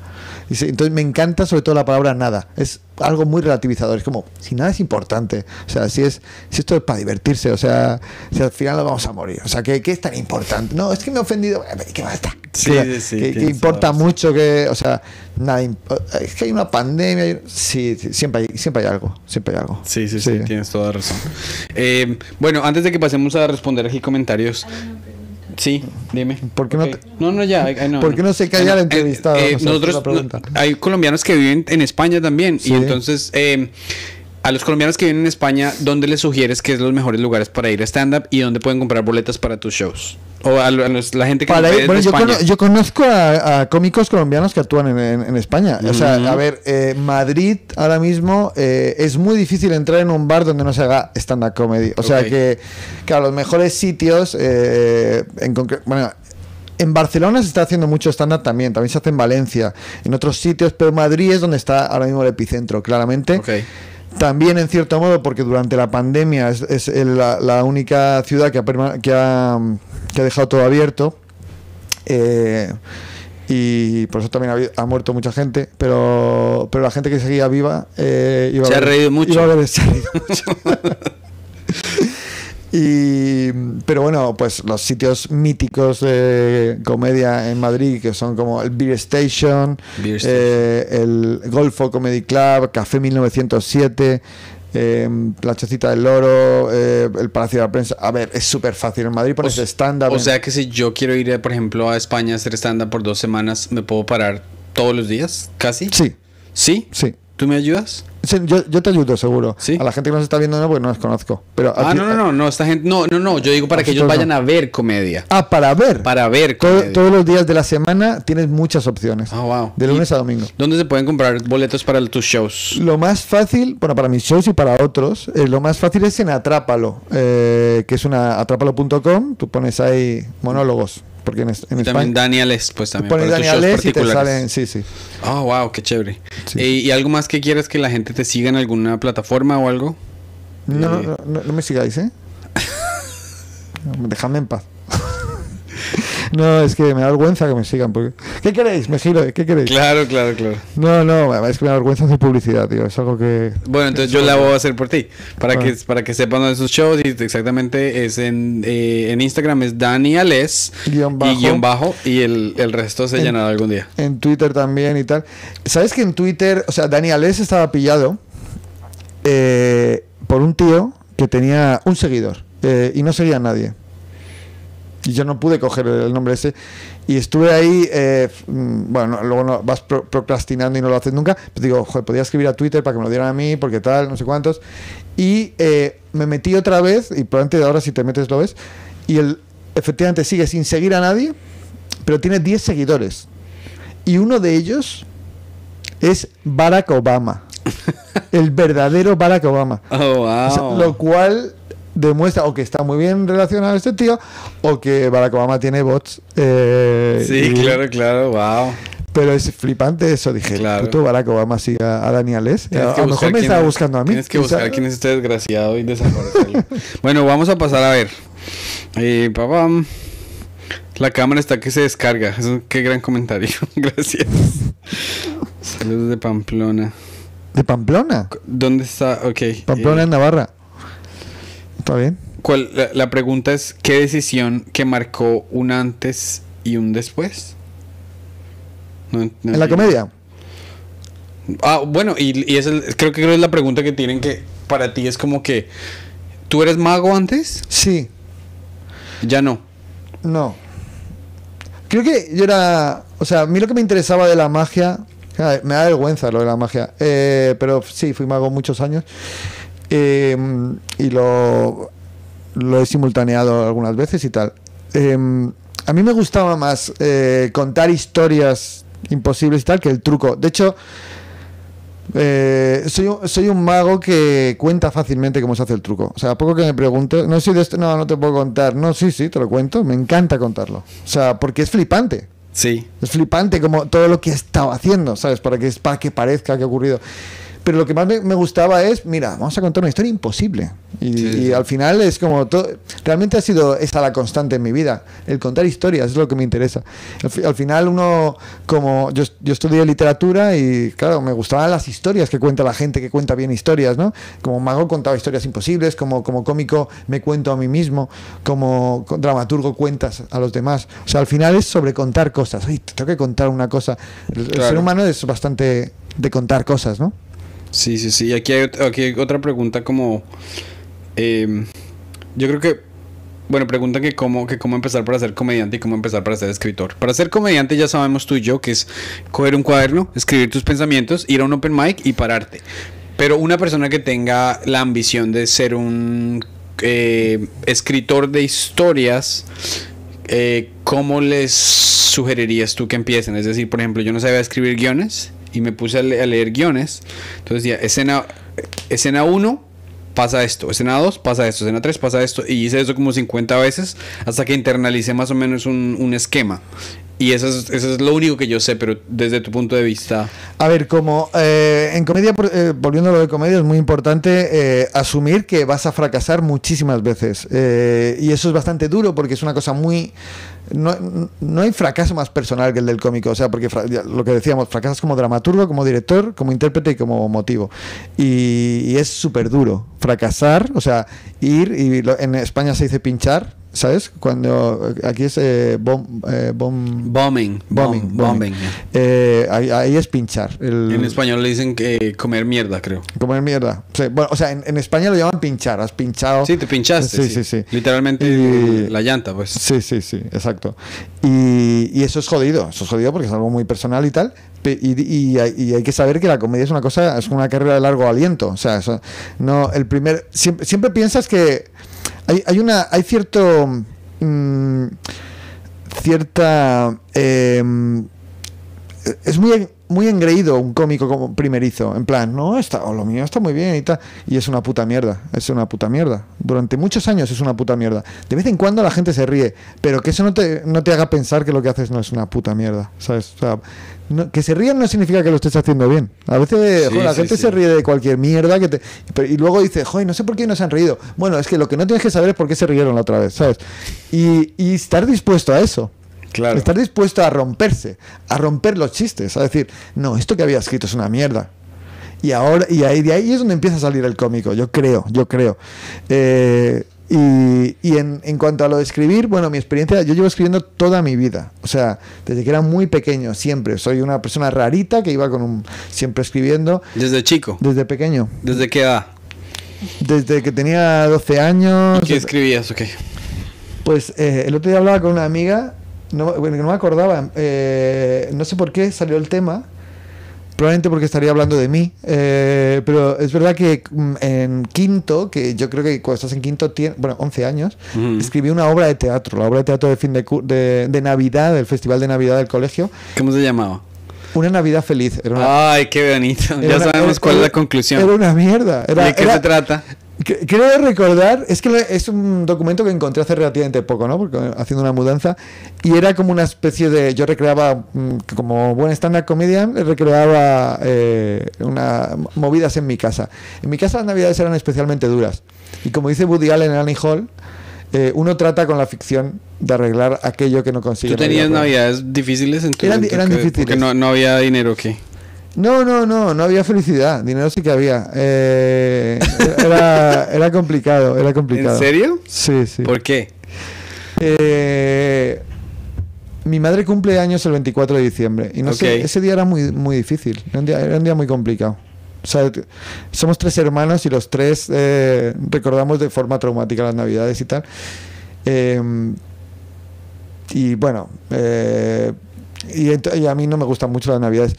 Entonces me encanta sobre todo la palabra nada. Es algo muy relativizador. Es como, si nada es importante. O sea, si es si esto es para divertirse. O sea, si al final lo vamos a morir. O sea, ¿qué, qué es tan importante? No, es que me he ofendido. ¿Qué más está? Sí, que, sí, sí, que- importa mucho que, o sea, nada, es que hay una pandemia, hay- sí, sí, siempre hay, siempre hay algo, siempre hay algo. Sí, sí, sí, tienes toda razón. Eh, bueno, antes de que pasemos a responder aquí comentarios. Sí, dime. ¿Por qué no te- no, no, ya. no, ¿Por qué no se calla Eh, entrevistado? eh, No sé, nosotros, la hay colombianos que viven en España también. Sí. Y entonces, eh, a los colombianos que viven en España, ¿dónde les sugieres que es los mejores lugares para ir a stand-up y dónde pueden comprar boletas para tus shows? O a, lo- a los- la gente que Para ir- bueno, yo, España. yo conozco a, a cómicos colombianos que actúan en, en- en España. O sea, a ver, eh, Madrid ahora mismo eh, es muy difícil entrar en un bar donde no se haga stand-up comedy. O sea que, claro, los mejores sitios, eh, en bueno, en Barcelona se está haciendo mucho stand-up también, también se hace en Valencia, en otros sitios, pero Madrid es donde está ahora mismo el epicentro, claramente. Ok. También, en cierto modo, porque durante la pandemia es, es la, la única ciudad que ha, que ha, que ha dejado todo abierto. eh, y por eso también ha, ha muerto mucha gente, pero, pero la gente que seguía viva eh, iba Se a ha ver- reído mucho. iba a ver- se ha reído mucho. Y, pero bueno, pues los sitios míticos de comedia en Madrid, que son como el Beer Station, Beer Station. eh, el Golfo Comedy Club, Café 1907, eh, La Chocita del Loro, eh, el Palacio de la Prensa. A ver, es súper fácil. En Madrid pones O- stand-up. O en- sea que si yo quiero ir, por ejemplo, a España a hacer stand-up por dos semanas, ¿me puedo parar todos los días? ¿Casi? Sí, ¿Sí? sí. ¿Tú me ayudas? Sí, Yo, yo te ayudo, seguro. Sí. A la gente que nos está viendo no, porque no los conozco. Pero Ah, ti- no, no, no, no, esta gente, no, no, no, yo digo para que ellos vayan no. a ver comedia. Ah, para ver. Para ver Todo- comedia. todos los días de la semana tienes muchas opciones. Ah, wow. De lunes ¿Y a domingo. ¿Dónde se pueden comprar boletos para tus shows? Lo más fácil, bueno, para mis shows y para otros, eh, lo más fácil es en Atrápalo, eh, que es una atrápalo.com. Tú pones ahí monólogos, porque en, en Y también España Ales, pues también. pones para tus Daniel shows y te salen, sí, sí. Oh, wow, qué chévere. Sí. Eh, ¿Y algo más que quieras que la gente te siga en alguna plataforma o algo? No, Eh. no, no, no me sigáis, ¿eh? Dejadme en paz. no, es que me da vergüenza que me sigan, porque ¿Qué queréis? Me giro, ¿qué queréis? Claro, claro, claro. No, no, es que me da vergüenza hacer publicidad, tío. Es algo que. Bueno, entonces yo la voy a hacer por ti. Para, que, para que sepan de sus shows. Y exactamente es en, eh, en Instagram es Guión bajo. y guion bajo. Y el, el resto se En- llenará algún día. En Twitter también y tal. ¿Sabes que en Twitter, o sea, Daniel S estaba pillado eh, por un tío que tenía un seguidor eh, y no seguía a nadie? Y yo no pude coger el nombre ese. Y estuve ahí, eh, mm, bueno, no- luego no, vas pro- procrastinando y no lo haces nunca. Pero digo, joder, podía escribir a Twitter para que me lo dieran a mí, porque tal, no sé cuántos. Y eh, me metí otra vez, y probablemente ahora si te metes lo ves. Y él efectivamente sigue sin seguir a nadie, pero tiene 10 seguidores. Y uno de ellos es Barack Obama. el verdadero Barack Obama. Oh, O sea, wow. lo cual demuestra o que está muy bien relacionado este tío o que Barack Obama tiene bots. eh, Sí, y- claro, claro. Wow. Pero es flipante eso. Dije, Claro. puto Barack Obama sigue a, a Daniel S. Tienes A lo mejor me estaba es- buscando a mí. Tienes que buscar quién es este desgraciado y desaparecerlo. bueno, vamos a pasar a ver. Eh, papam. La cámara está que se descarga. Eso, qué gran comentario. Gracias. Saludos de Pamplona. De Pamplona. ¿Dónde está? Ok. Pamplona eh, en Navarra. ¿Está bien? ¿cuál- la, la pregunta es: ¿qué decisión que marcó un antes y un después? No- no en la comedia. Ah, bueno, y, y es creo que creo es la pregunta que tienen que para ti es como que ¿tú eres mago antes? Sí. Ya no. No. Creo que yo era. O sea, a mí lo que me interesaba de la magia. claro, Me da vergüenza lo de la magia. eh, pero sí, fui mago muchos años. Eh, y lo. Lo he simultaneado algunas veces y tal. Eh, a mí me gustaba más eh, contar historias imposibles y tal que el truco. De hecho. Eh, soy, un, soy un mago que cuenta fácilmente cómo se hace el truco. O sea, a poco que me pregunte, no soy de este, no, no te puedo contar. No, sí, sí, te lo cuento. Me encanta contarlo. O sea, porque es flipante. Sí. Es flipante como todo lo que he estado haciendo, ¿sabes? Para que, para que parezca que ha ocurrido. Pero lo que más me, me gustaba es, mira, vamos a contar una historia imposible. Y, Sí, y sí. al final es como todo. Realmente ha sido esta la constante en mi vida. El contar historias es lo que me interesa. Al, fi- al final, uno, como. Yo, yo estudié literatura y, claro, me gustaban las historias que cuenta la gente que cuenta bien historias, ¿no? Como mago contaba historias imposibles, como, como cómico me cuento a mí mismo, como co- dramaturgo cuentas a los demás. O sea, al final es sobre contar cosas. Tengo que contar una cosa. El, ser humano es bastante de contar cosas, ¿no? Sí, sí, sí. Aquí hay, aquí hay otra pregunta como... eh, yo creo que... Bueno, pregunta que cómo, que cómo empezar para ser comediante y cómo empezar para ser escritor. Para ser comediante ya sabemos tú y yo que es coger un cuaderno, escribir tus pensamientos, ir a un open mic y pararte. Pero una persona que tenga la ambición de ser un eh, escritor de historias, eh, ¿cómo les sugerirías tú que empiecen? Es decir, por ejemplo, yo no sabía escribir guiones y me puse a, le- a leer guiones. Entonces, ya, escena, escena 1 pasa esto, escena 2 pasa esto, escena 3 pasa esto. Y hice eso como 50 veces hasta que internalicé más o menos un, un esquema. Y eso es, eso es lo único que yo sé, pero desde tu punto de vista... A ver, como eh, en comedia, eh, volviendo a lo de comedia, es muy importante eh, asumir que vas a fracasar muchísimas veces. Eh, y eso es bastante duro porque es una cosa muy... No, no hay fracaso más personal que el del cómico, o sea, porque lo que decíamos, fracasas como dramaturgo, como director, como intérprete y como motivo. Y, es súper duro fracasar, o sea, ir, y en España se dice pinchar, ¿sabes? Cuando aquí es eh, bom, eh, bom- Bombing. bombing, Bom- bombing. Eh, ahí, ahí es pinchar. El, En español le dicen que comer mierda, creo. Comer mierda. Sí, bueno, o sea, en, en España lo llaman pinchar. Has pinchado. Sí, te pinchaste. Sí, Sí, sí, sí. Literalmente Y- la llanta, pues. Sí, sí, sí, exacto. Y, y eso es jodido, eso es jodido porque es algo muy personal y tal. y hay, y hay que saber que la comedia es una cosa, es una carrera de largo aliento. O sea, eso- no, el primer. Siempre, siempre piensas que hay, hay una. hay cierto. mm, cierta. em, es muy, muy engreído un cómico como primerizo, en plan, no, está, oh, lo mío está muy bien y tal, y es una puta mierda, es una puta mierda. Durante muchos años es una puta mierda. De vez en cuando la gente se ríe, pero que eso no te, no te haga pensar que lo que haces no es una puta mierda, ¿sabes? O sea, no- que se rían no significa que lo estés haciendo bien. A veces Sí, joder, la sí, gente sí. se ríe de cualquier mierda que te, pero- y luego dice, joder, no sé por qué no se han reído. Bueno, es que lo que no tienes que saber es por qué se rieron la otra vez, ¿sabes? Y, y estar dispuesto a eso. Claro. Estar dispuesto a romperse, a romper los chistes, a decir, no, esto que había escrito es una mierda. Y ahora, y ahí, de ahí es donde empieza a salir el cómico, yo creo, yo creo. Eh, y, y en, en cuanto a lo de escribir, bueno, mi experiencia, yo llevo escribiendo toda mi vida. O sea, desde que era muy pequeño, siempre. Soy una persona rarita que iba con un, siempre escribiendo Desde chico. desde pequeño. ¿Desde qué edad? Desde que tenía 12 años. ¿Qué escribías? Ok. Pues eh, el otro día hablaba con una amiga, no, bueno, que no me acordaba, eh, no sé por qué salió el tema, probablemente porque estaría hablando de mí, eh, pero es verdad que mm, en quinto, que yo creo que cuando estás en quinto, tiene, bueno, 11 años, escribí una obra de teatro, la obra de teatro de fin de, de, de Navidad, del Festival de Navidad del colegio, ¿Cómo se llamaba? una Navidad feliz. Era una, Ay, qué bonito. Ya una- sabemos era- cuál es la conclusión. Era una mierda. Era, ¿De qué se trata? Creo recordar, es que es un documento que encontré hace relativamente poco, ¿no? Porque haciendo una mudanza y era como una especie de, yo recreaba mm, como buen stand-up comedian, recreaba eh, una movidas en mi casa. En mi casa las navidades eran especialmente duras y como dice Woody Allen en Annie Hall, eh, uno trata con la ficción de arreglar aquello que no consigue. ¿Tú tenías navidades difíciles en tu Eran- eran que- difíciles. Porque no, no había dinero, ¿qué? No, no, no, no había felicidad. Dinero sí que había. Eh, era, era complicado, era complicado. ¿En serio? Sí, sí. ¿Por qué? Eh, mi madre cumple años el 24 de diciembre y no sé, ese día era muy, muy difícil, era un día, era un día muy complicado. O sea, somos tres hermanos y los tres eh, recordamos de forma traumática las navidades y tal. Eh, y bueno, y a mí no me gustan mucho las navidades.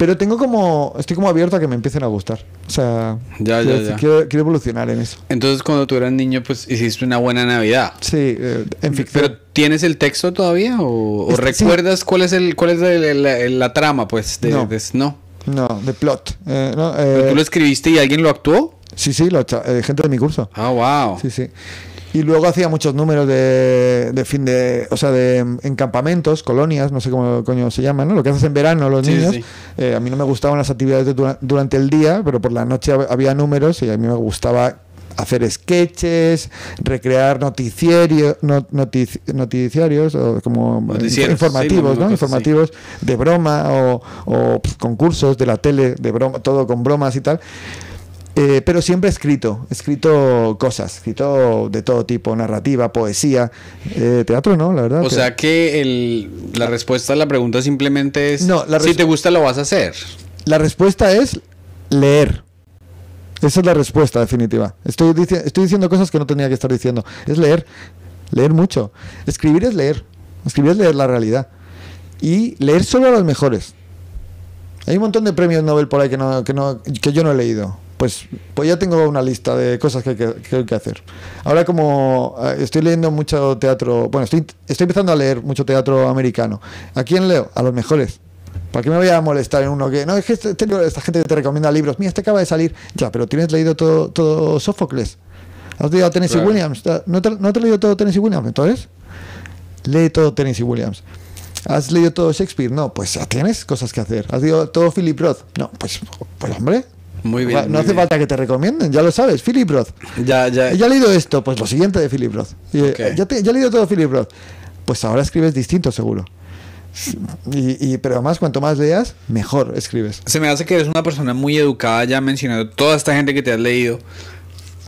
Pero tengo como, estoy como abierto a que me empiecen a gustar. O sea, Ya, quiero, ya, decir, ya. quiero- quiero evolucionar en eso. Entonces, cuando tú eras niño, pues hiciste una buena Navidad. Sí, eh, en ficción. ¿Pero tienes el texto todavía? ¿O, o Este, sí. recuerdas cuál es el cuál es el- el- la trama, pues? De, No. de- no. No, de plot. Eh, no, ¿Pero eh, tú lo escribiste y alguien lo actuó? Sí, sí, lo eh, gente de mi curso. Ah, wow. Sí, sí. Y luego hacía muchos números de, de fin de. O sea, de mm, en campamentos, colonias, no sé cómo coño se llaman, ¿no? Lo que haces en verano los Sí, niños. sí. Eh, a mí no me gustaban las actividades de dura- durante el día, pero por la noche hab- había números y a mí me gustaba hacer sketches, recrear noticiario, no- notici- noticiarios o como Noticieros, informativos, sí, ¿no? Informativos de broma o, o, pf, concursos de la tele, de broma, todo con bromas y tal. Eh, pero siempre escrito, escrito cosas, escrito de todo tipo, narrativa, poesía, eh, teatro, ¿no? La verdad. O que- sea que el, la respuesta a la pregunta simplemente es: No, la si te gusta, lo vas a hacer. la respuesta es leer. Esa es la respuesta definitiva. Estoy, dici- estoy diciendo cosas que no tenía que estar diciendo. Es leer, leer mucho. Escribir es leer. Escribir es leer la realidad. Y leer solo a los mejores. Hay un montón de premios Nobel por ahí que, no, que, no, que yo no he leído. Pues, pues ya tengo una lista de cosas que hay que, que hay que hacer. Ahora como eh, estoy leyendo mucho teatro, bueno, estoy, estoy empezando a leer mucho teatro americano. ¿A quién leo? A los mejores. ¿Para qué me voy a molestar en uno que... No, es que este- este esta gente que te recomienda libros. Mira, este acaba de salir. Ya, pero tienes leído todo, todo Sófocles. ¿Has leído a Tennessee Claro. Williams? ¿No te, ¿No te has leído todo Tennessee Williams? Entonces, lee todo Tennessee Williams. ¿Has leído todo Shakespeare? No, pues ya tienes cosas que hacer. ¿Has leído todo Philip Roth? No, pues, pues hombre. Muy bien. No muy hace bien. falta que te recomienden, ya lo sabes. Philip Roth. Ya, ya. Ya he leído esto, pues lo siguiente de Philip Roth. Eh, ya, te- ya he leído todo Philip Roth. Pues ahora escribes distinto, seguro. Y, y- pero además, cuanto más leas, mejor escribes. Se me hace que eres una persona muy educada, ya mencionando toda esta gente que te has leído.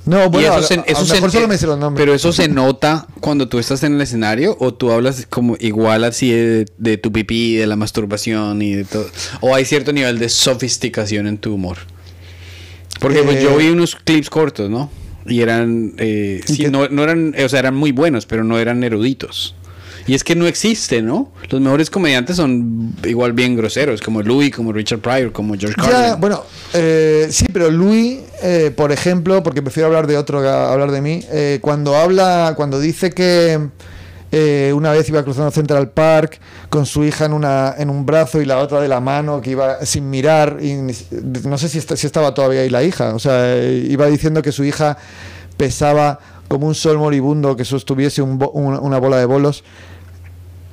No, bueno, a, se, a mejor solo me sé los nombres. Pero eso se nota cuando tú estás en el escenario o tú hablas como igual así de, de tu pipí, de la masturbación y de todo. O hay cierto nivel de sofisticación en tu humor. Porque pues, Eh, yo vi unos clips cortos, ¿no? Y eran, eh, ¿Y sí, no, no eran, o sea, eran muy buenos, pero no eran eruditos. Y es que no existe, ¿no? Los mejores comediantes son igual bien groseros, como Louis, como Richard Pryor, como George Ya, Carlin. bueno, eh, sí, pero Louis, eh, por ejemplo, porque prefiero hablar de otro que hablar de mí, eh, cuando habla, cuando dice que eh, una vez iba cruzando Central Park con su hija en una en un brazo y la otra de la mano, que iba sin mirar, y no sé si, si estaba todavía ahí la hija, o sea, eh, iba diciendo que su hija pesaba como un sol moribundo que sostuviese un bo- una, una bola de bolos.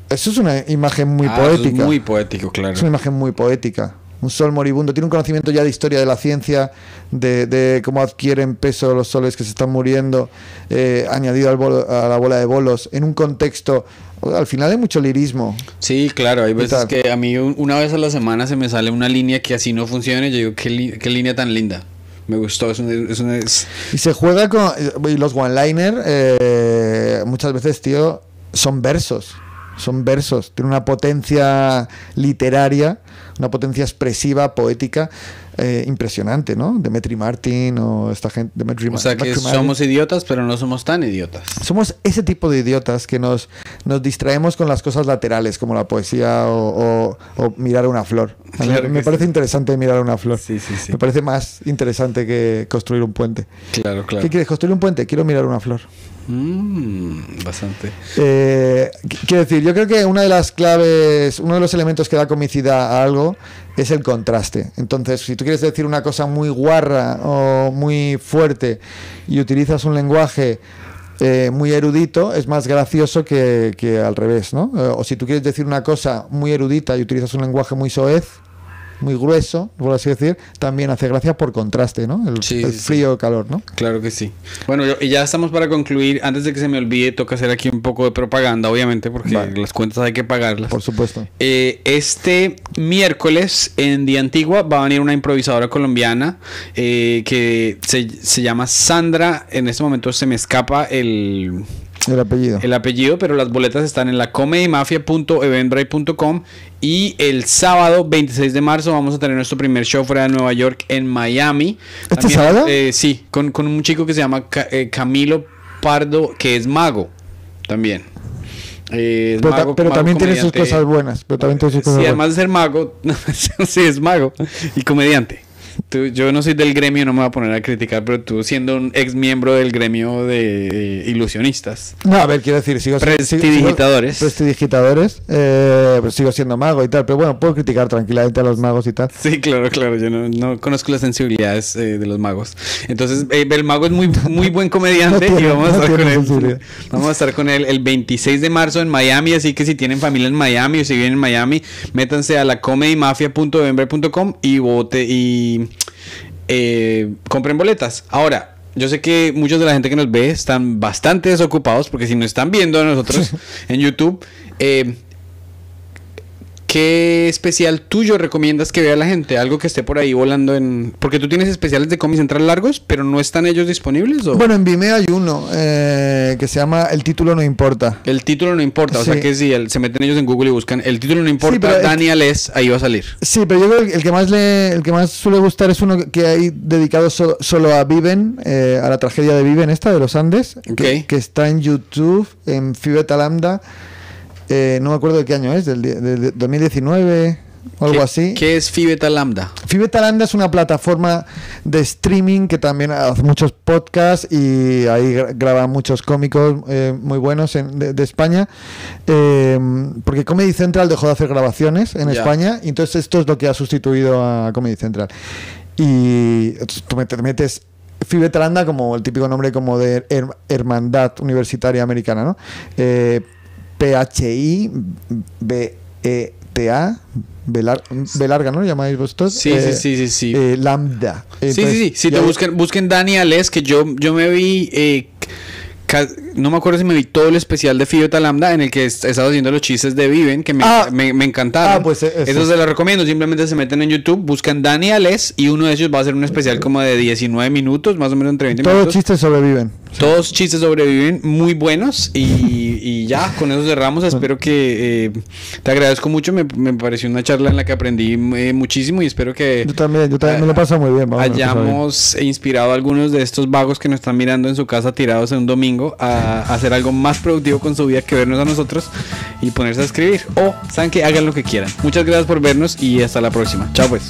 Eso es una imagen muy Ah, es poética. muy poético, claro. Es una imagen muy poética. Un sol moribundo, tiene un conocimiento ya de historia de la ciencia, de, de cómo adquieren peso los soles que se están muriendo, eh, añadido al bolo- a la bola de bolos, en un contexto, al final hay mucho lirismo. Sí, claro, hay veces que a mí un- una vez a la semana se me sale una línea que así no funciona y yo digo, qué, li- qué línea tan linda. Me gustó, es una, es una- es- Y se juega con. Y los one-liner, eh, muchas veces, tío, son versos. Son versos. Tiene una potencia literaria, una potencia expresiva, poética, eh, impresionante, ¿no? Demetri Martin o esta gente. Demetri O sea que Martin. somos idiotas, pero no somos tan idiotas. Somos ese tipo de idiotas que nos, nos distraemos con las cosas laterales, como la poesía o, o- o mirar una flor. A mí Claro me parece sí. interesante mirar una flor. Sí, sí, sí. Me parece más interesante que construir un puente. Claro, claro. ¿Qué quieres? ¿Construir un puente? Quiero mirar una flor. Mm, bastante. Eh, qu- quiero decir, yo creo que una de las claves, uno de los elementos que da comicidad a algo es el contraste. Entonces, si tú quieres decir una cosa muy guarra o muy fuerte y utilizas un lenguaje eh, muy erudito, es más gracioso que, que al revés, ¿no? Eh, o si tú quieres decir una cosa muy erudita y utilizas un lenguaje muy soez, muy grueso, por así decir, también hace gracia por contraste, ¿no? El, Sí, el sí. calor, ¿no? Claro que sí. Bueno, y ya estamos para concluir. Antes de que se me olvide, toca hacer aquí un poco de propaganda, obviamente, porque Vale. las cuentas hay que pagarlas. Por supuesto. Eh, este miércoles en Día Antigua va a venir una improvisadora colombiana eh, que se, se llama Sandra. En este momento se me escapa el, El apellido. el apellido, pero las boletas están en la comedymafia.eventbrite.com y el sábado 26 de marzo vamos a tener nuestro primer show fuera de Nueva York en Miami. ¿Este sábado? eh, sí, con, con un chico que se llama eh, Camilo Pardo, que es mago también. Eh, Pero, ta- mago- pero mago también tiene sus cosas buenas. Pero también tiene sus cosas Sí, buenas. además de ser mago, sí es mago y comediante. Tú- yo no soy del gremio, no me voy a poner a criticar, pero tú siendo un ex miembro del gremio de ilusionistas. No, a ver, quiero decir, sigo sigo- Prestidigitadores. sigo- Prestidigitadores. Eh, pero sigo siendo mago y tal. Pero bueno, puedo criticar tranquilamente a los magos y tal. Sí, claro, claro, yo no, no conozco las sensibilidades eh, de los magos. Entonces, eh, el mago es muy, muy buen comediante No tiene- y vamos a, no estar con él, vamos a estar con él el 26 de marzo en Miami, así que si tienen familia en Miami o si viven en Miami, métanse a la comedymafia.eventbrite.com y vote y eh, compren boletas. Ahora, yo sé que muchos de la gente que nos ve están bastante desocupados porque si nos están viendo a nosotros en YouTube, eh, ¿qué especial tuyo recomiendas que vea la gente? Algo que esté por ahí volando en... Porque tú tienes especiales de Comedy Central largos, pero no están ellos disponibles. ¿o? Bueno, en Vimeo hay uno eh, que se llama El título no importa. el título no importa, o sea Sí. que si el- se meten ellos en Google y buscan el título no importa, pero es- Dani Alés, ahí va a salir. Sí, pero yo creo que el que más le, el que más suele gustar es uno que hay dedicado so- solo a Viven, eh, a la tragedia de Viven esta de los Andes, que, Ok. que está en YouTube, en Fibeta Lambda. Eh, no me acuerdo de qué año es, del, di- del- del 2019 o algo ¿Qué- así. ¿Qué es Fibeta Lambda? Fibeta Lambda es una plataforma de streaming que también hace muchos podcasts y ahí gra- graban muchos cómicos eh, muy buenos en- de, de España. Eh, porque Comedy Central dejó de hacer grabaciones en. España y entonces esto es lo que ha sustituido a Comedy Central. Y tú te metes Fibeta Lambda como el típico nombre como de her- hermandad universitaria americana, ¿no? Eh, PHI, B-E-T-A, B lar- B larga, ¿no? ¿Lo llamáis vosotros? Sí, sí, sí, sí, sí. eh, lambda. Sí, sí, sí. Si te buscan, busquen Dani Alés, que yo, yo me vi. eh, no me acuerdo si me vi todo el especial de Fibeta Lambda en el que est- estaba haciendo los chistes de Viven, que me, Ah. me, me encantaron. Ah, pues, eh, Eso eso. se lo recomiendo. Simplemente se meten en YouTube, buscan Dani Alés y uno de ellos va a ser un especial como de 19 minutos, más o menos entre 20 Todos los minutos. chistes sobreviven. Todos chistes sobreviven muy buenos y, y ya, con eso cerramos. Espero que eh, te agradezco mucho. Me, me pareció una charla en la que aprendí eh, muchísimo y espero que Yo también, yo también me lo paso muy bien. vamos, bien. hayamos inspirado a algunos de estos vagos que nos están mirando en su casa tirados en un domingo a, a hacer algo más productivo con su vida que vernos a nosotros y ponerse a escribir. O, saben que hagan lo que quieran. Muchas gracias por vernos y hasta la próxima. Chao pues.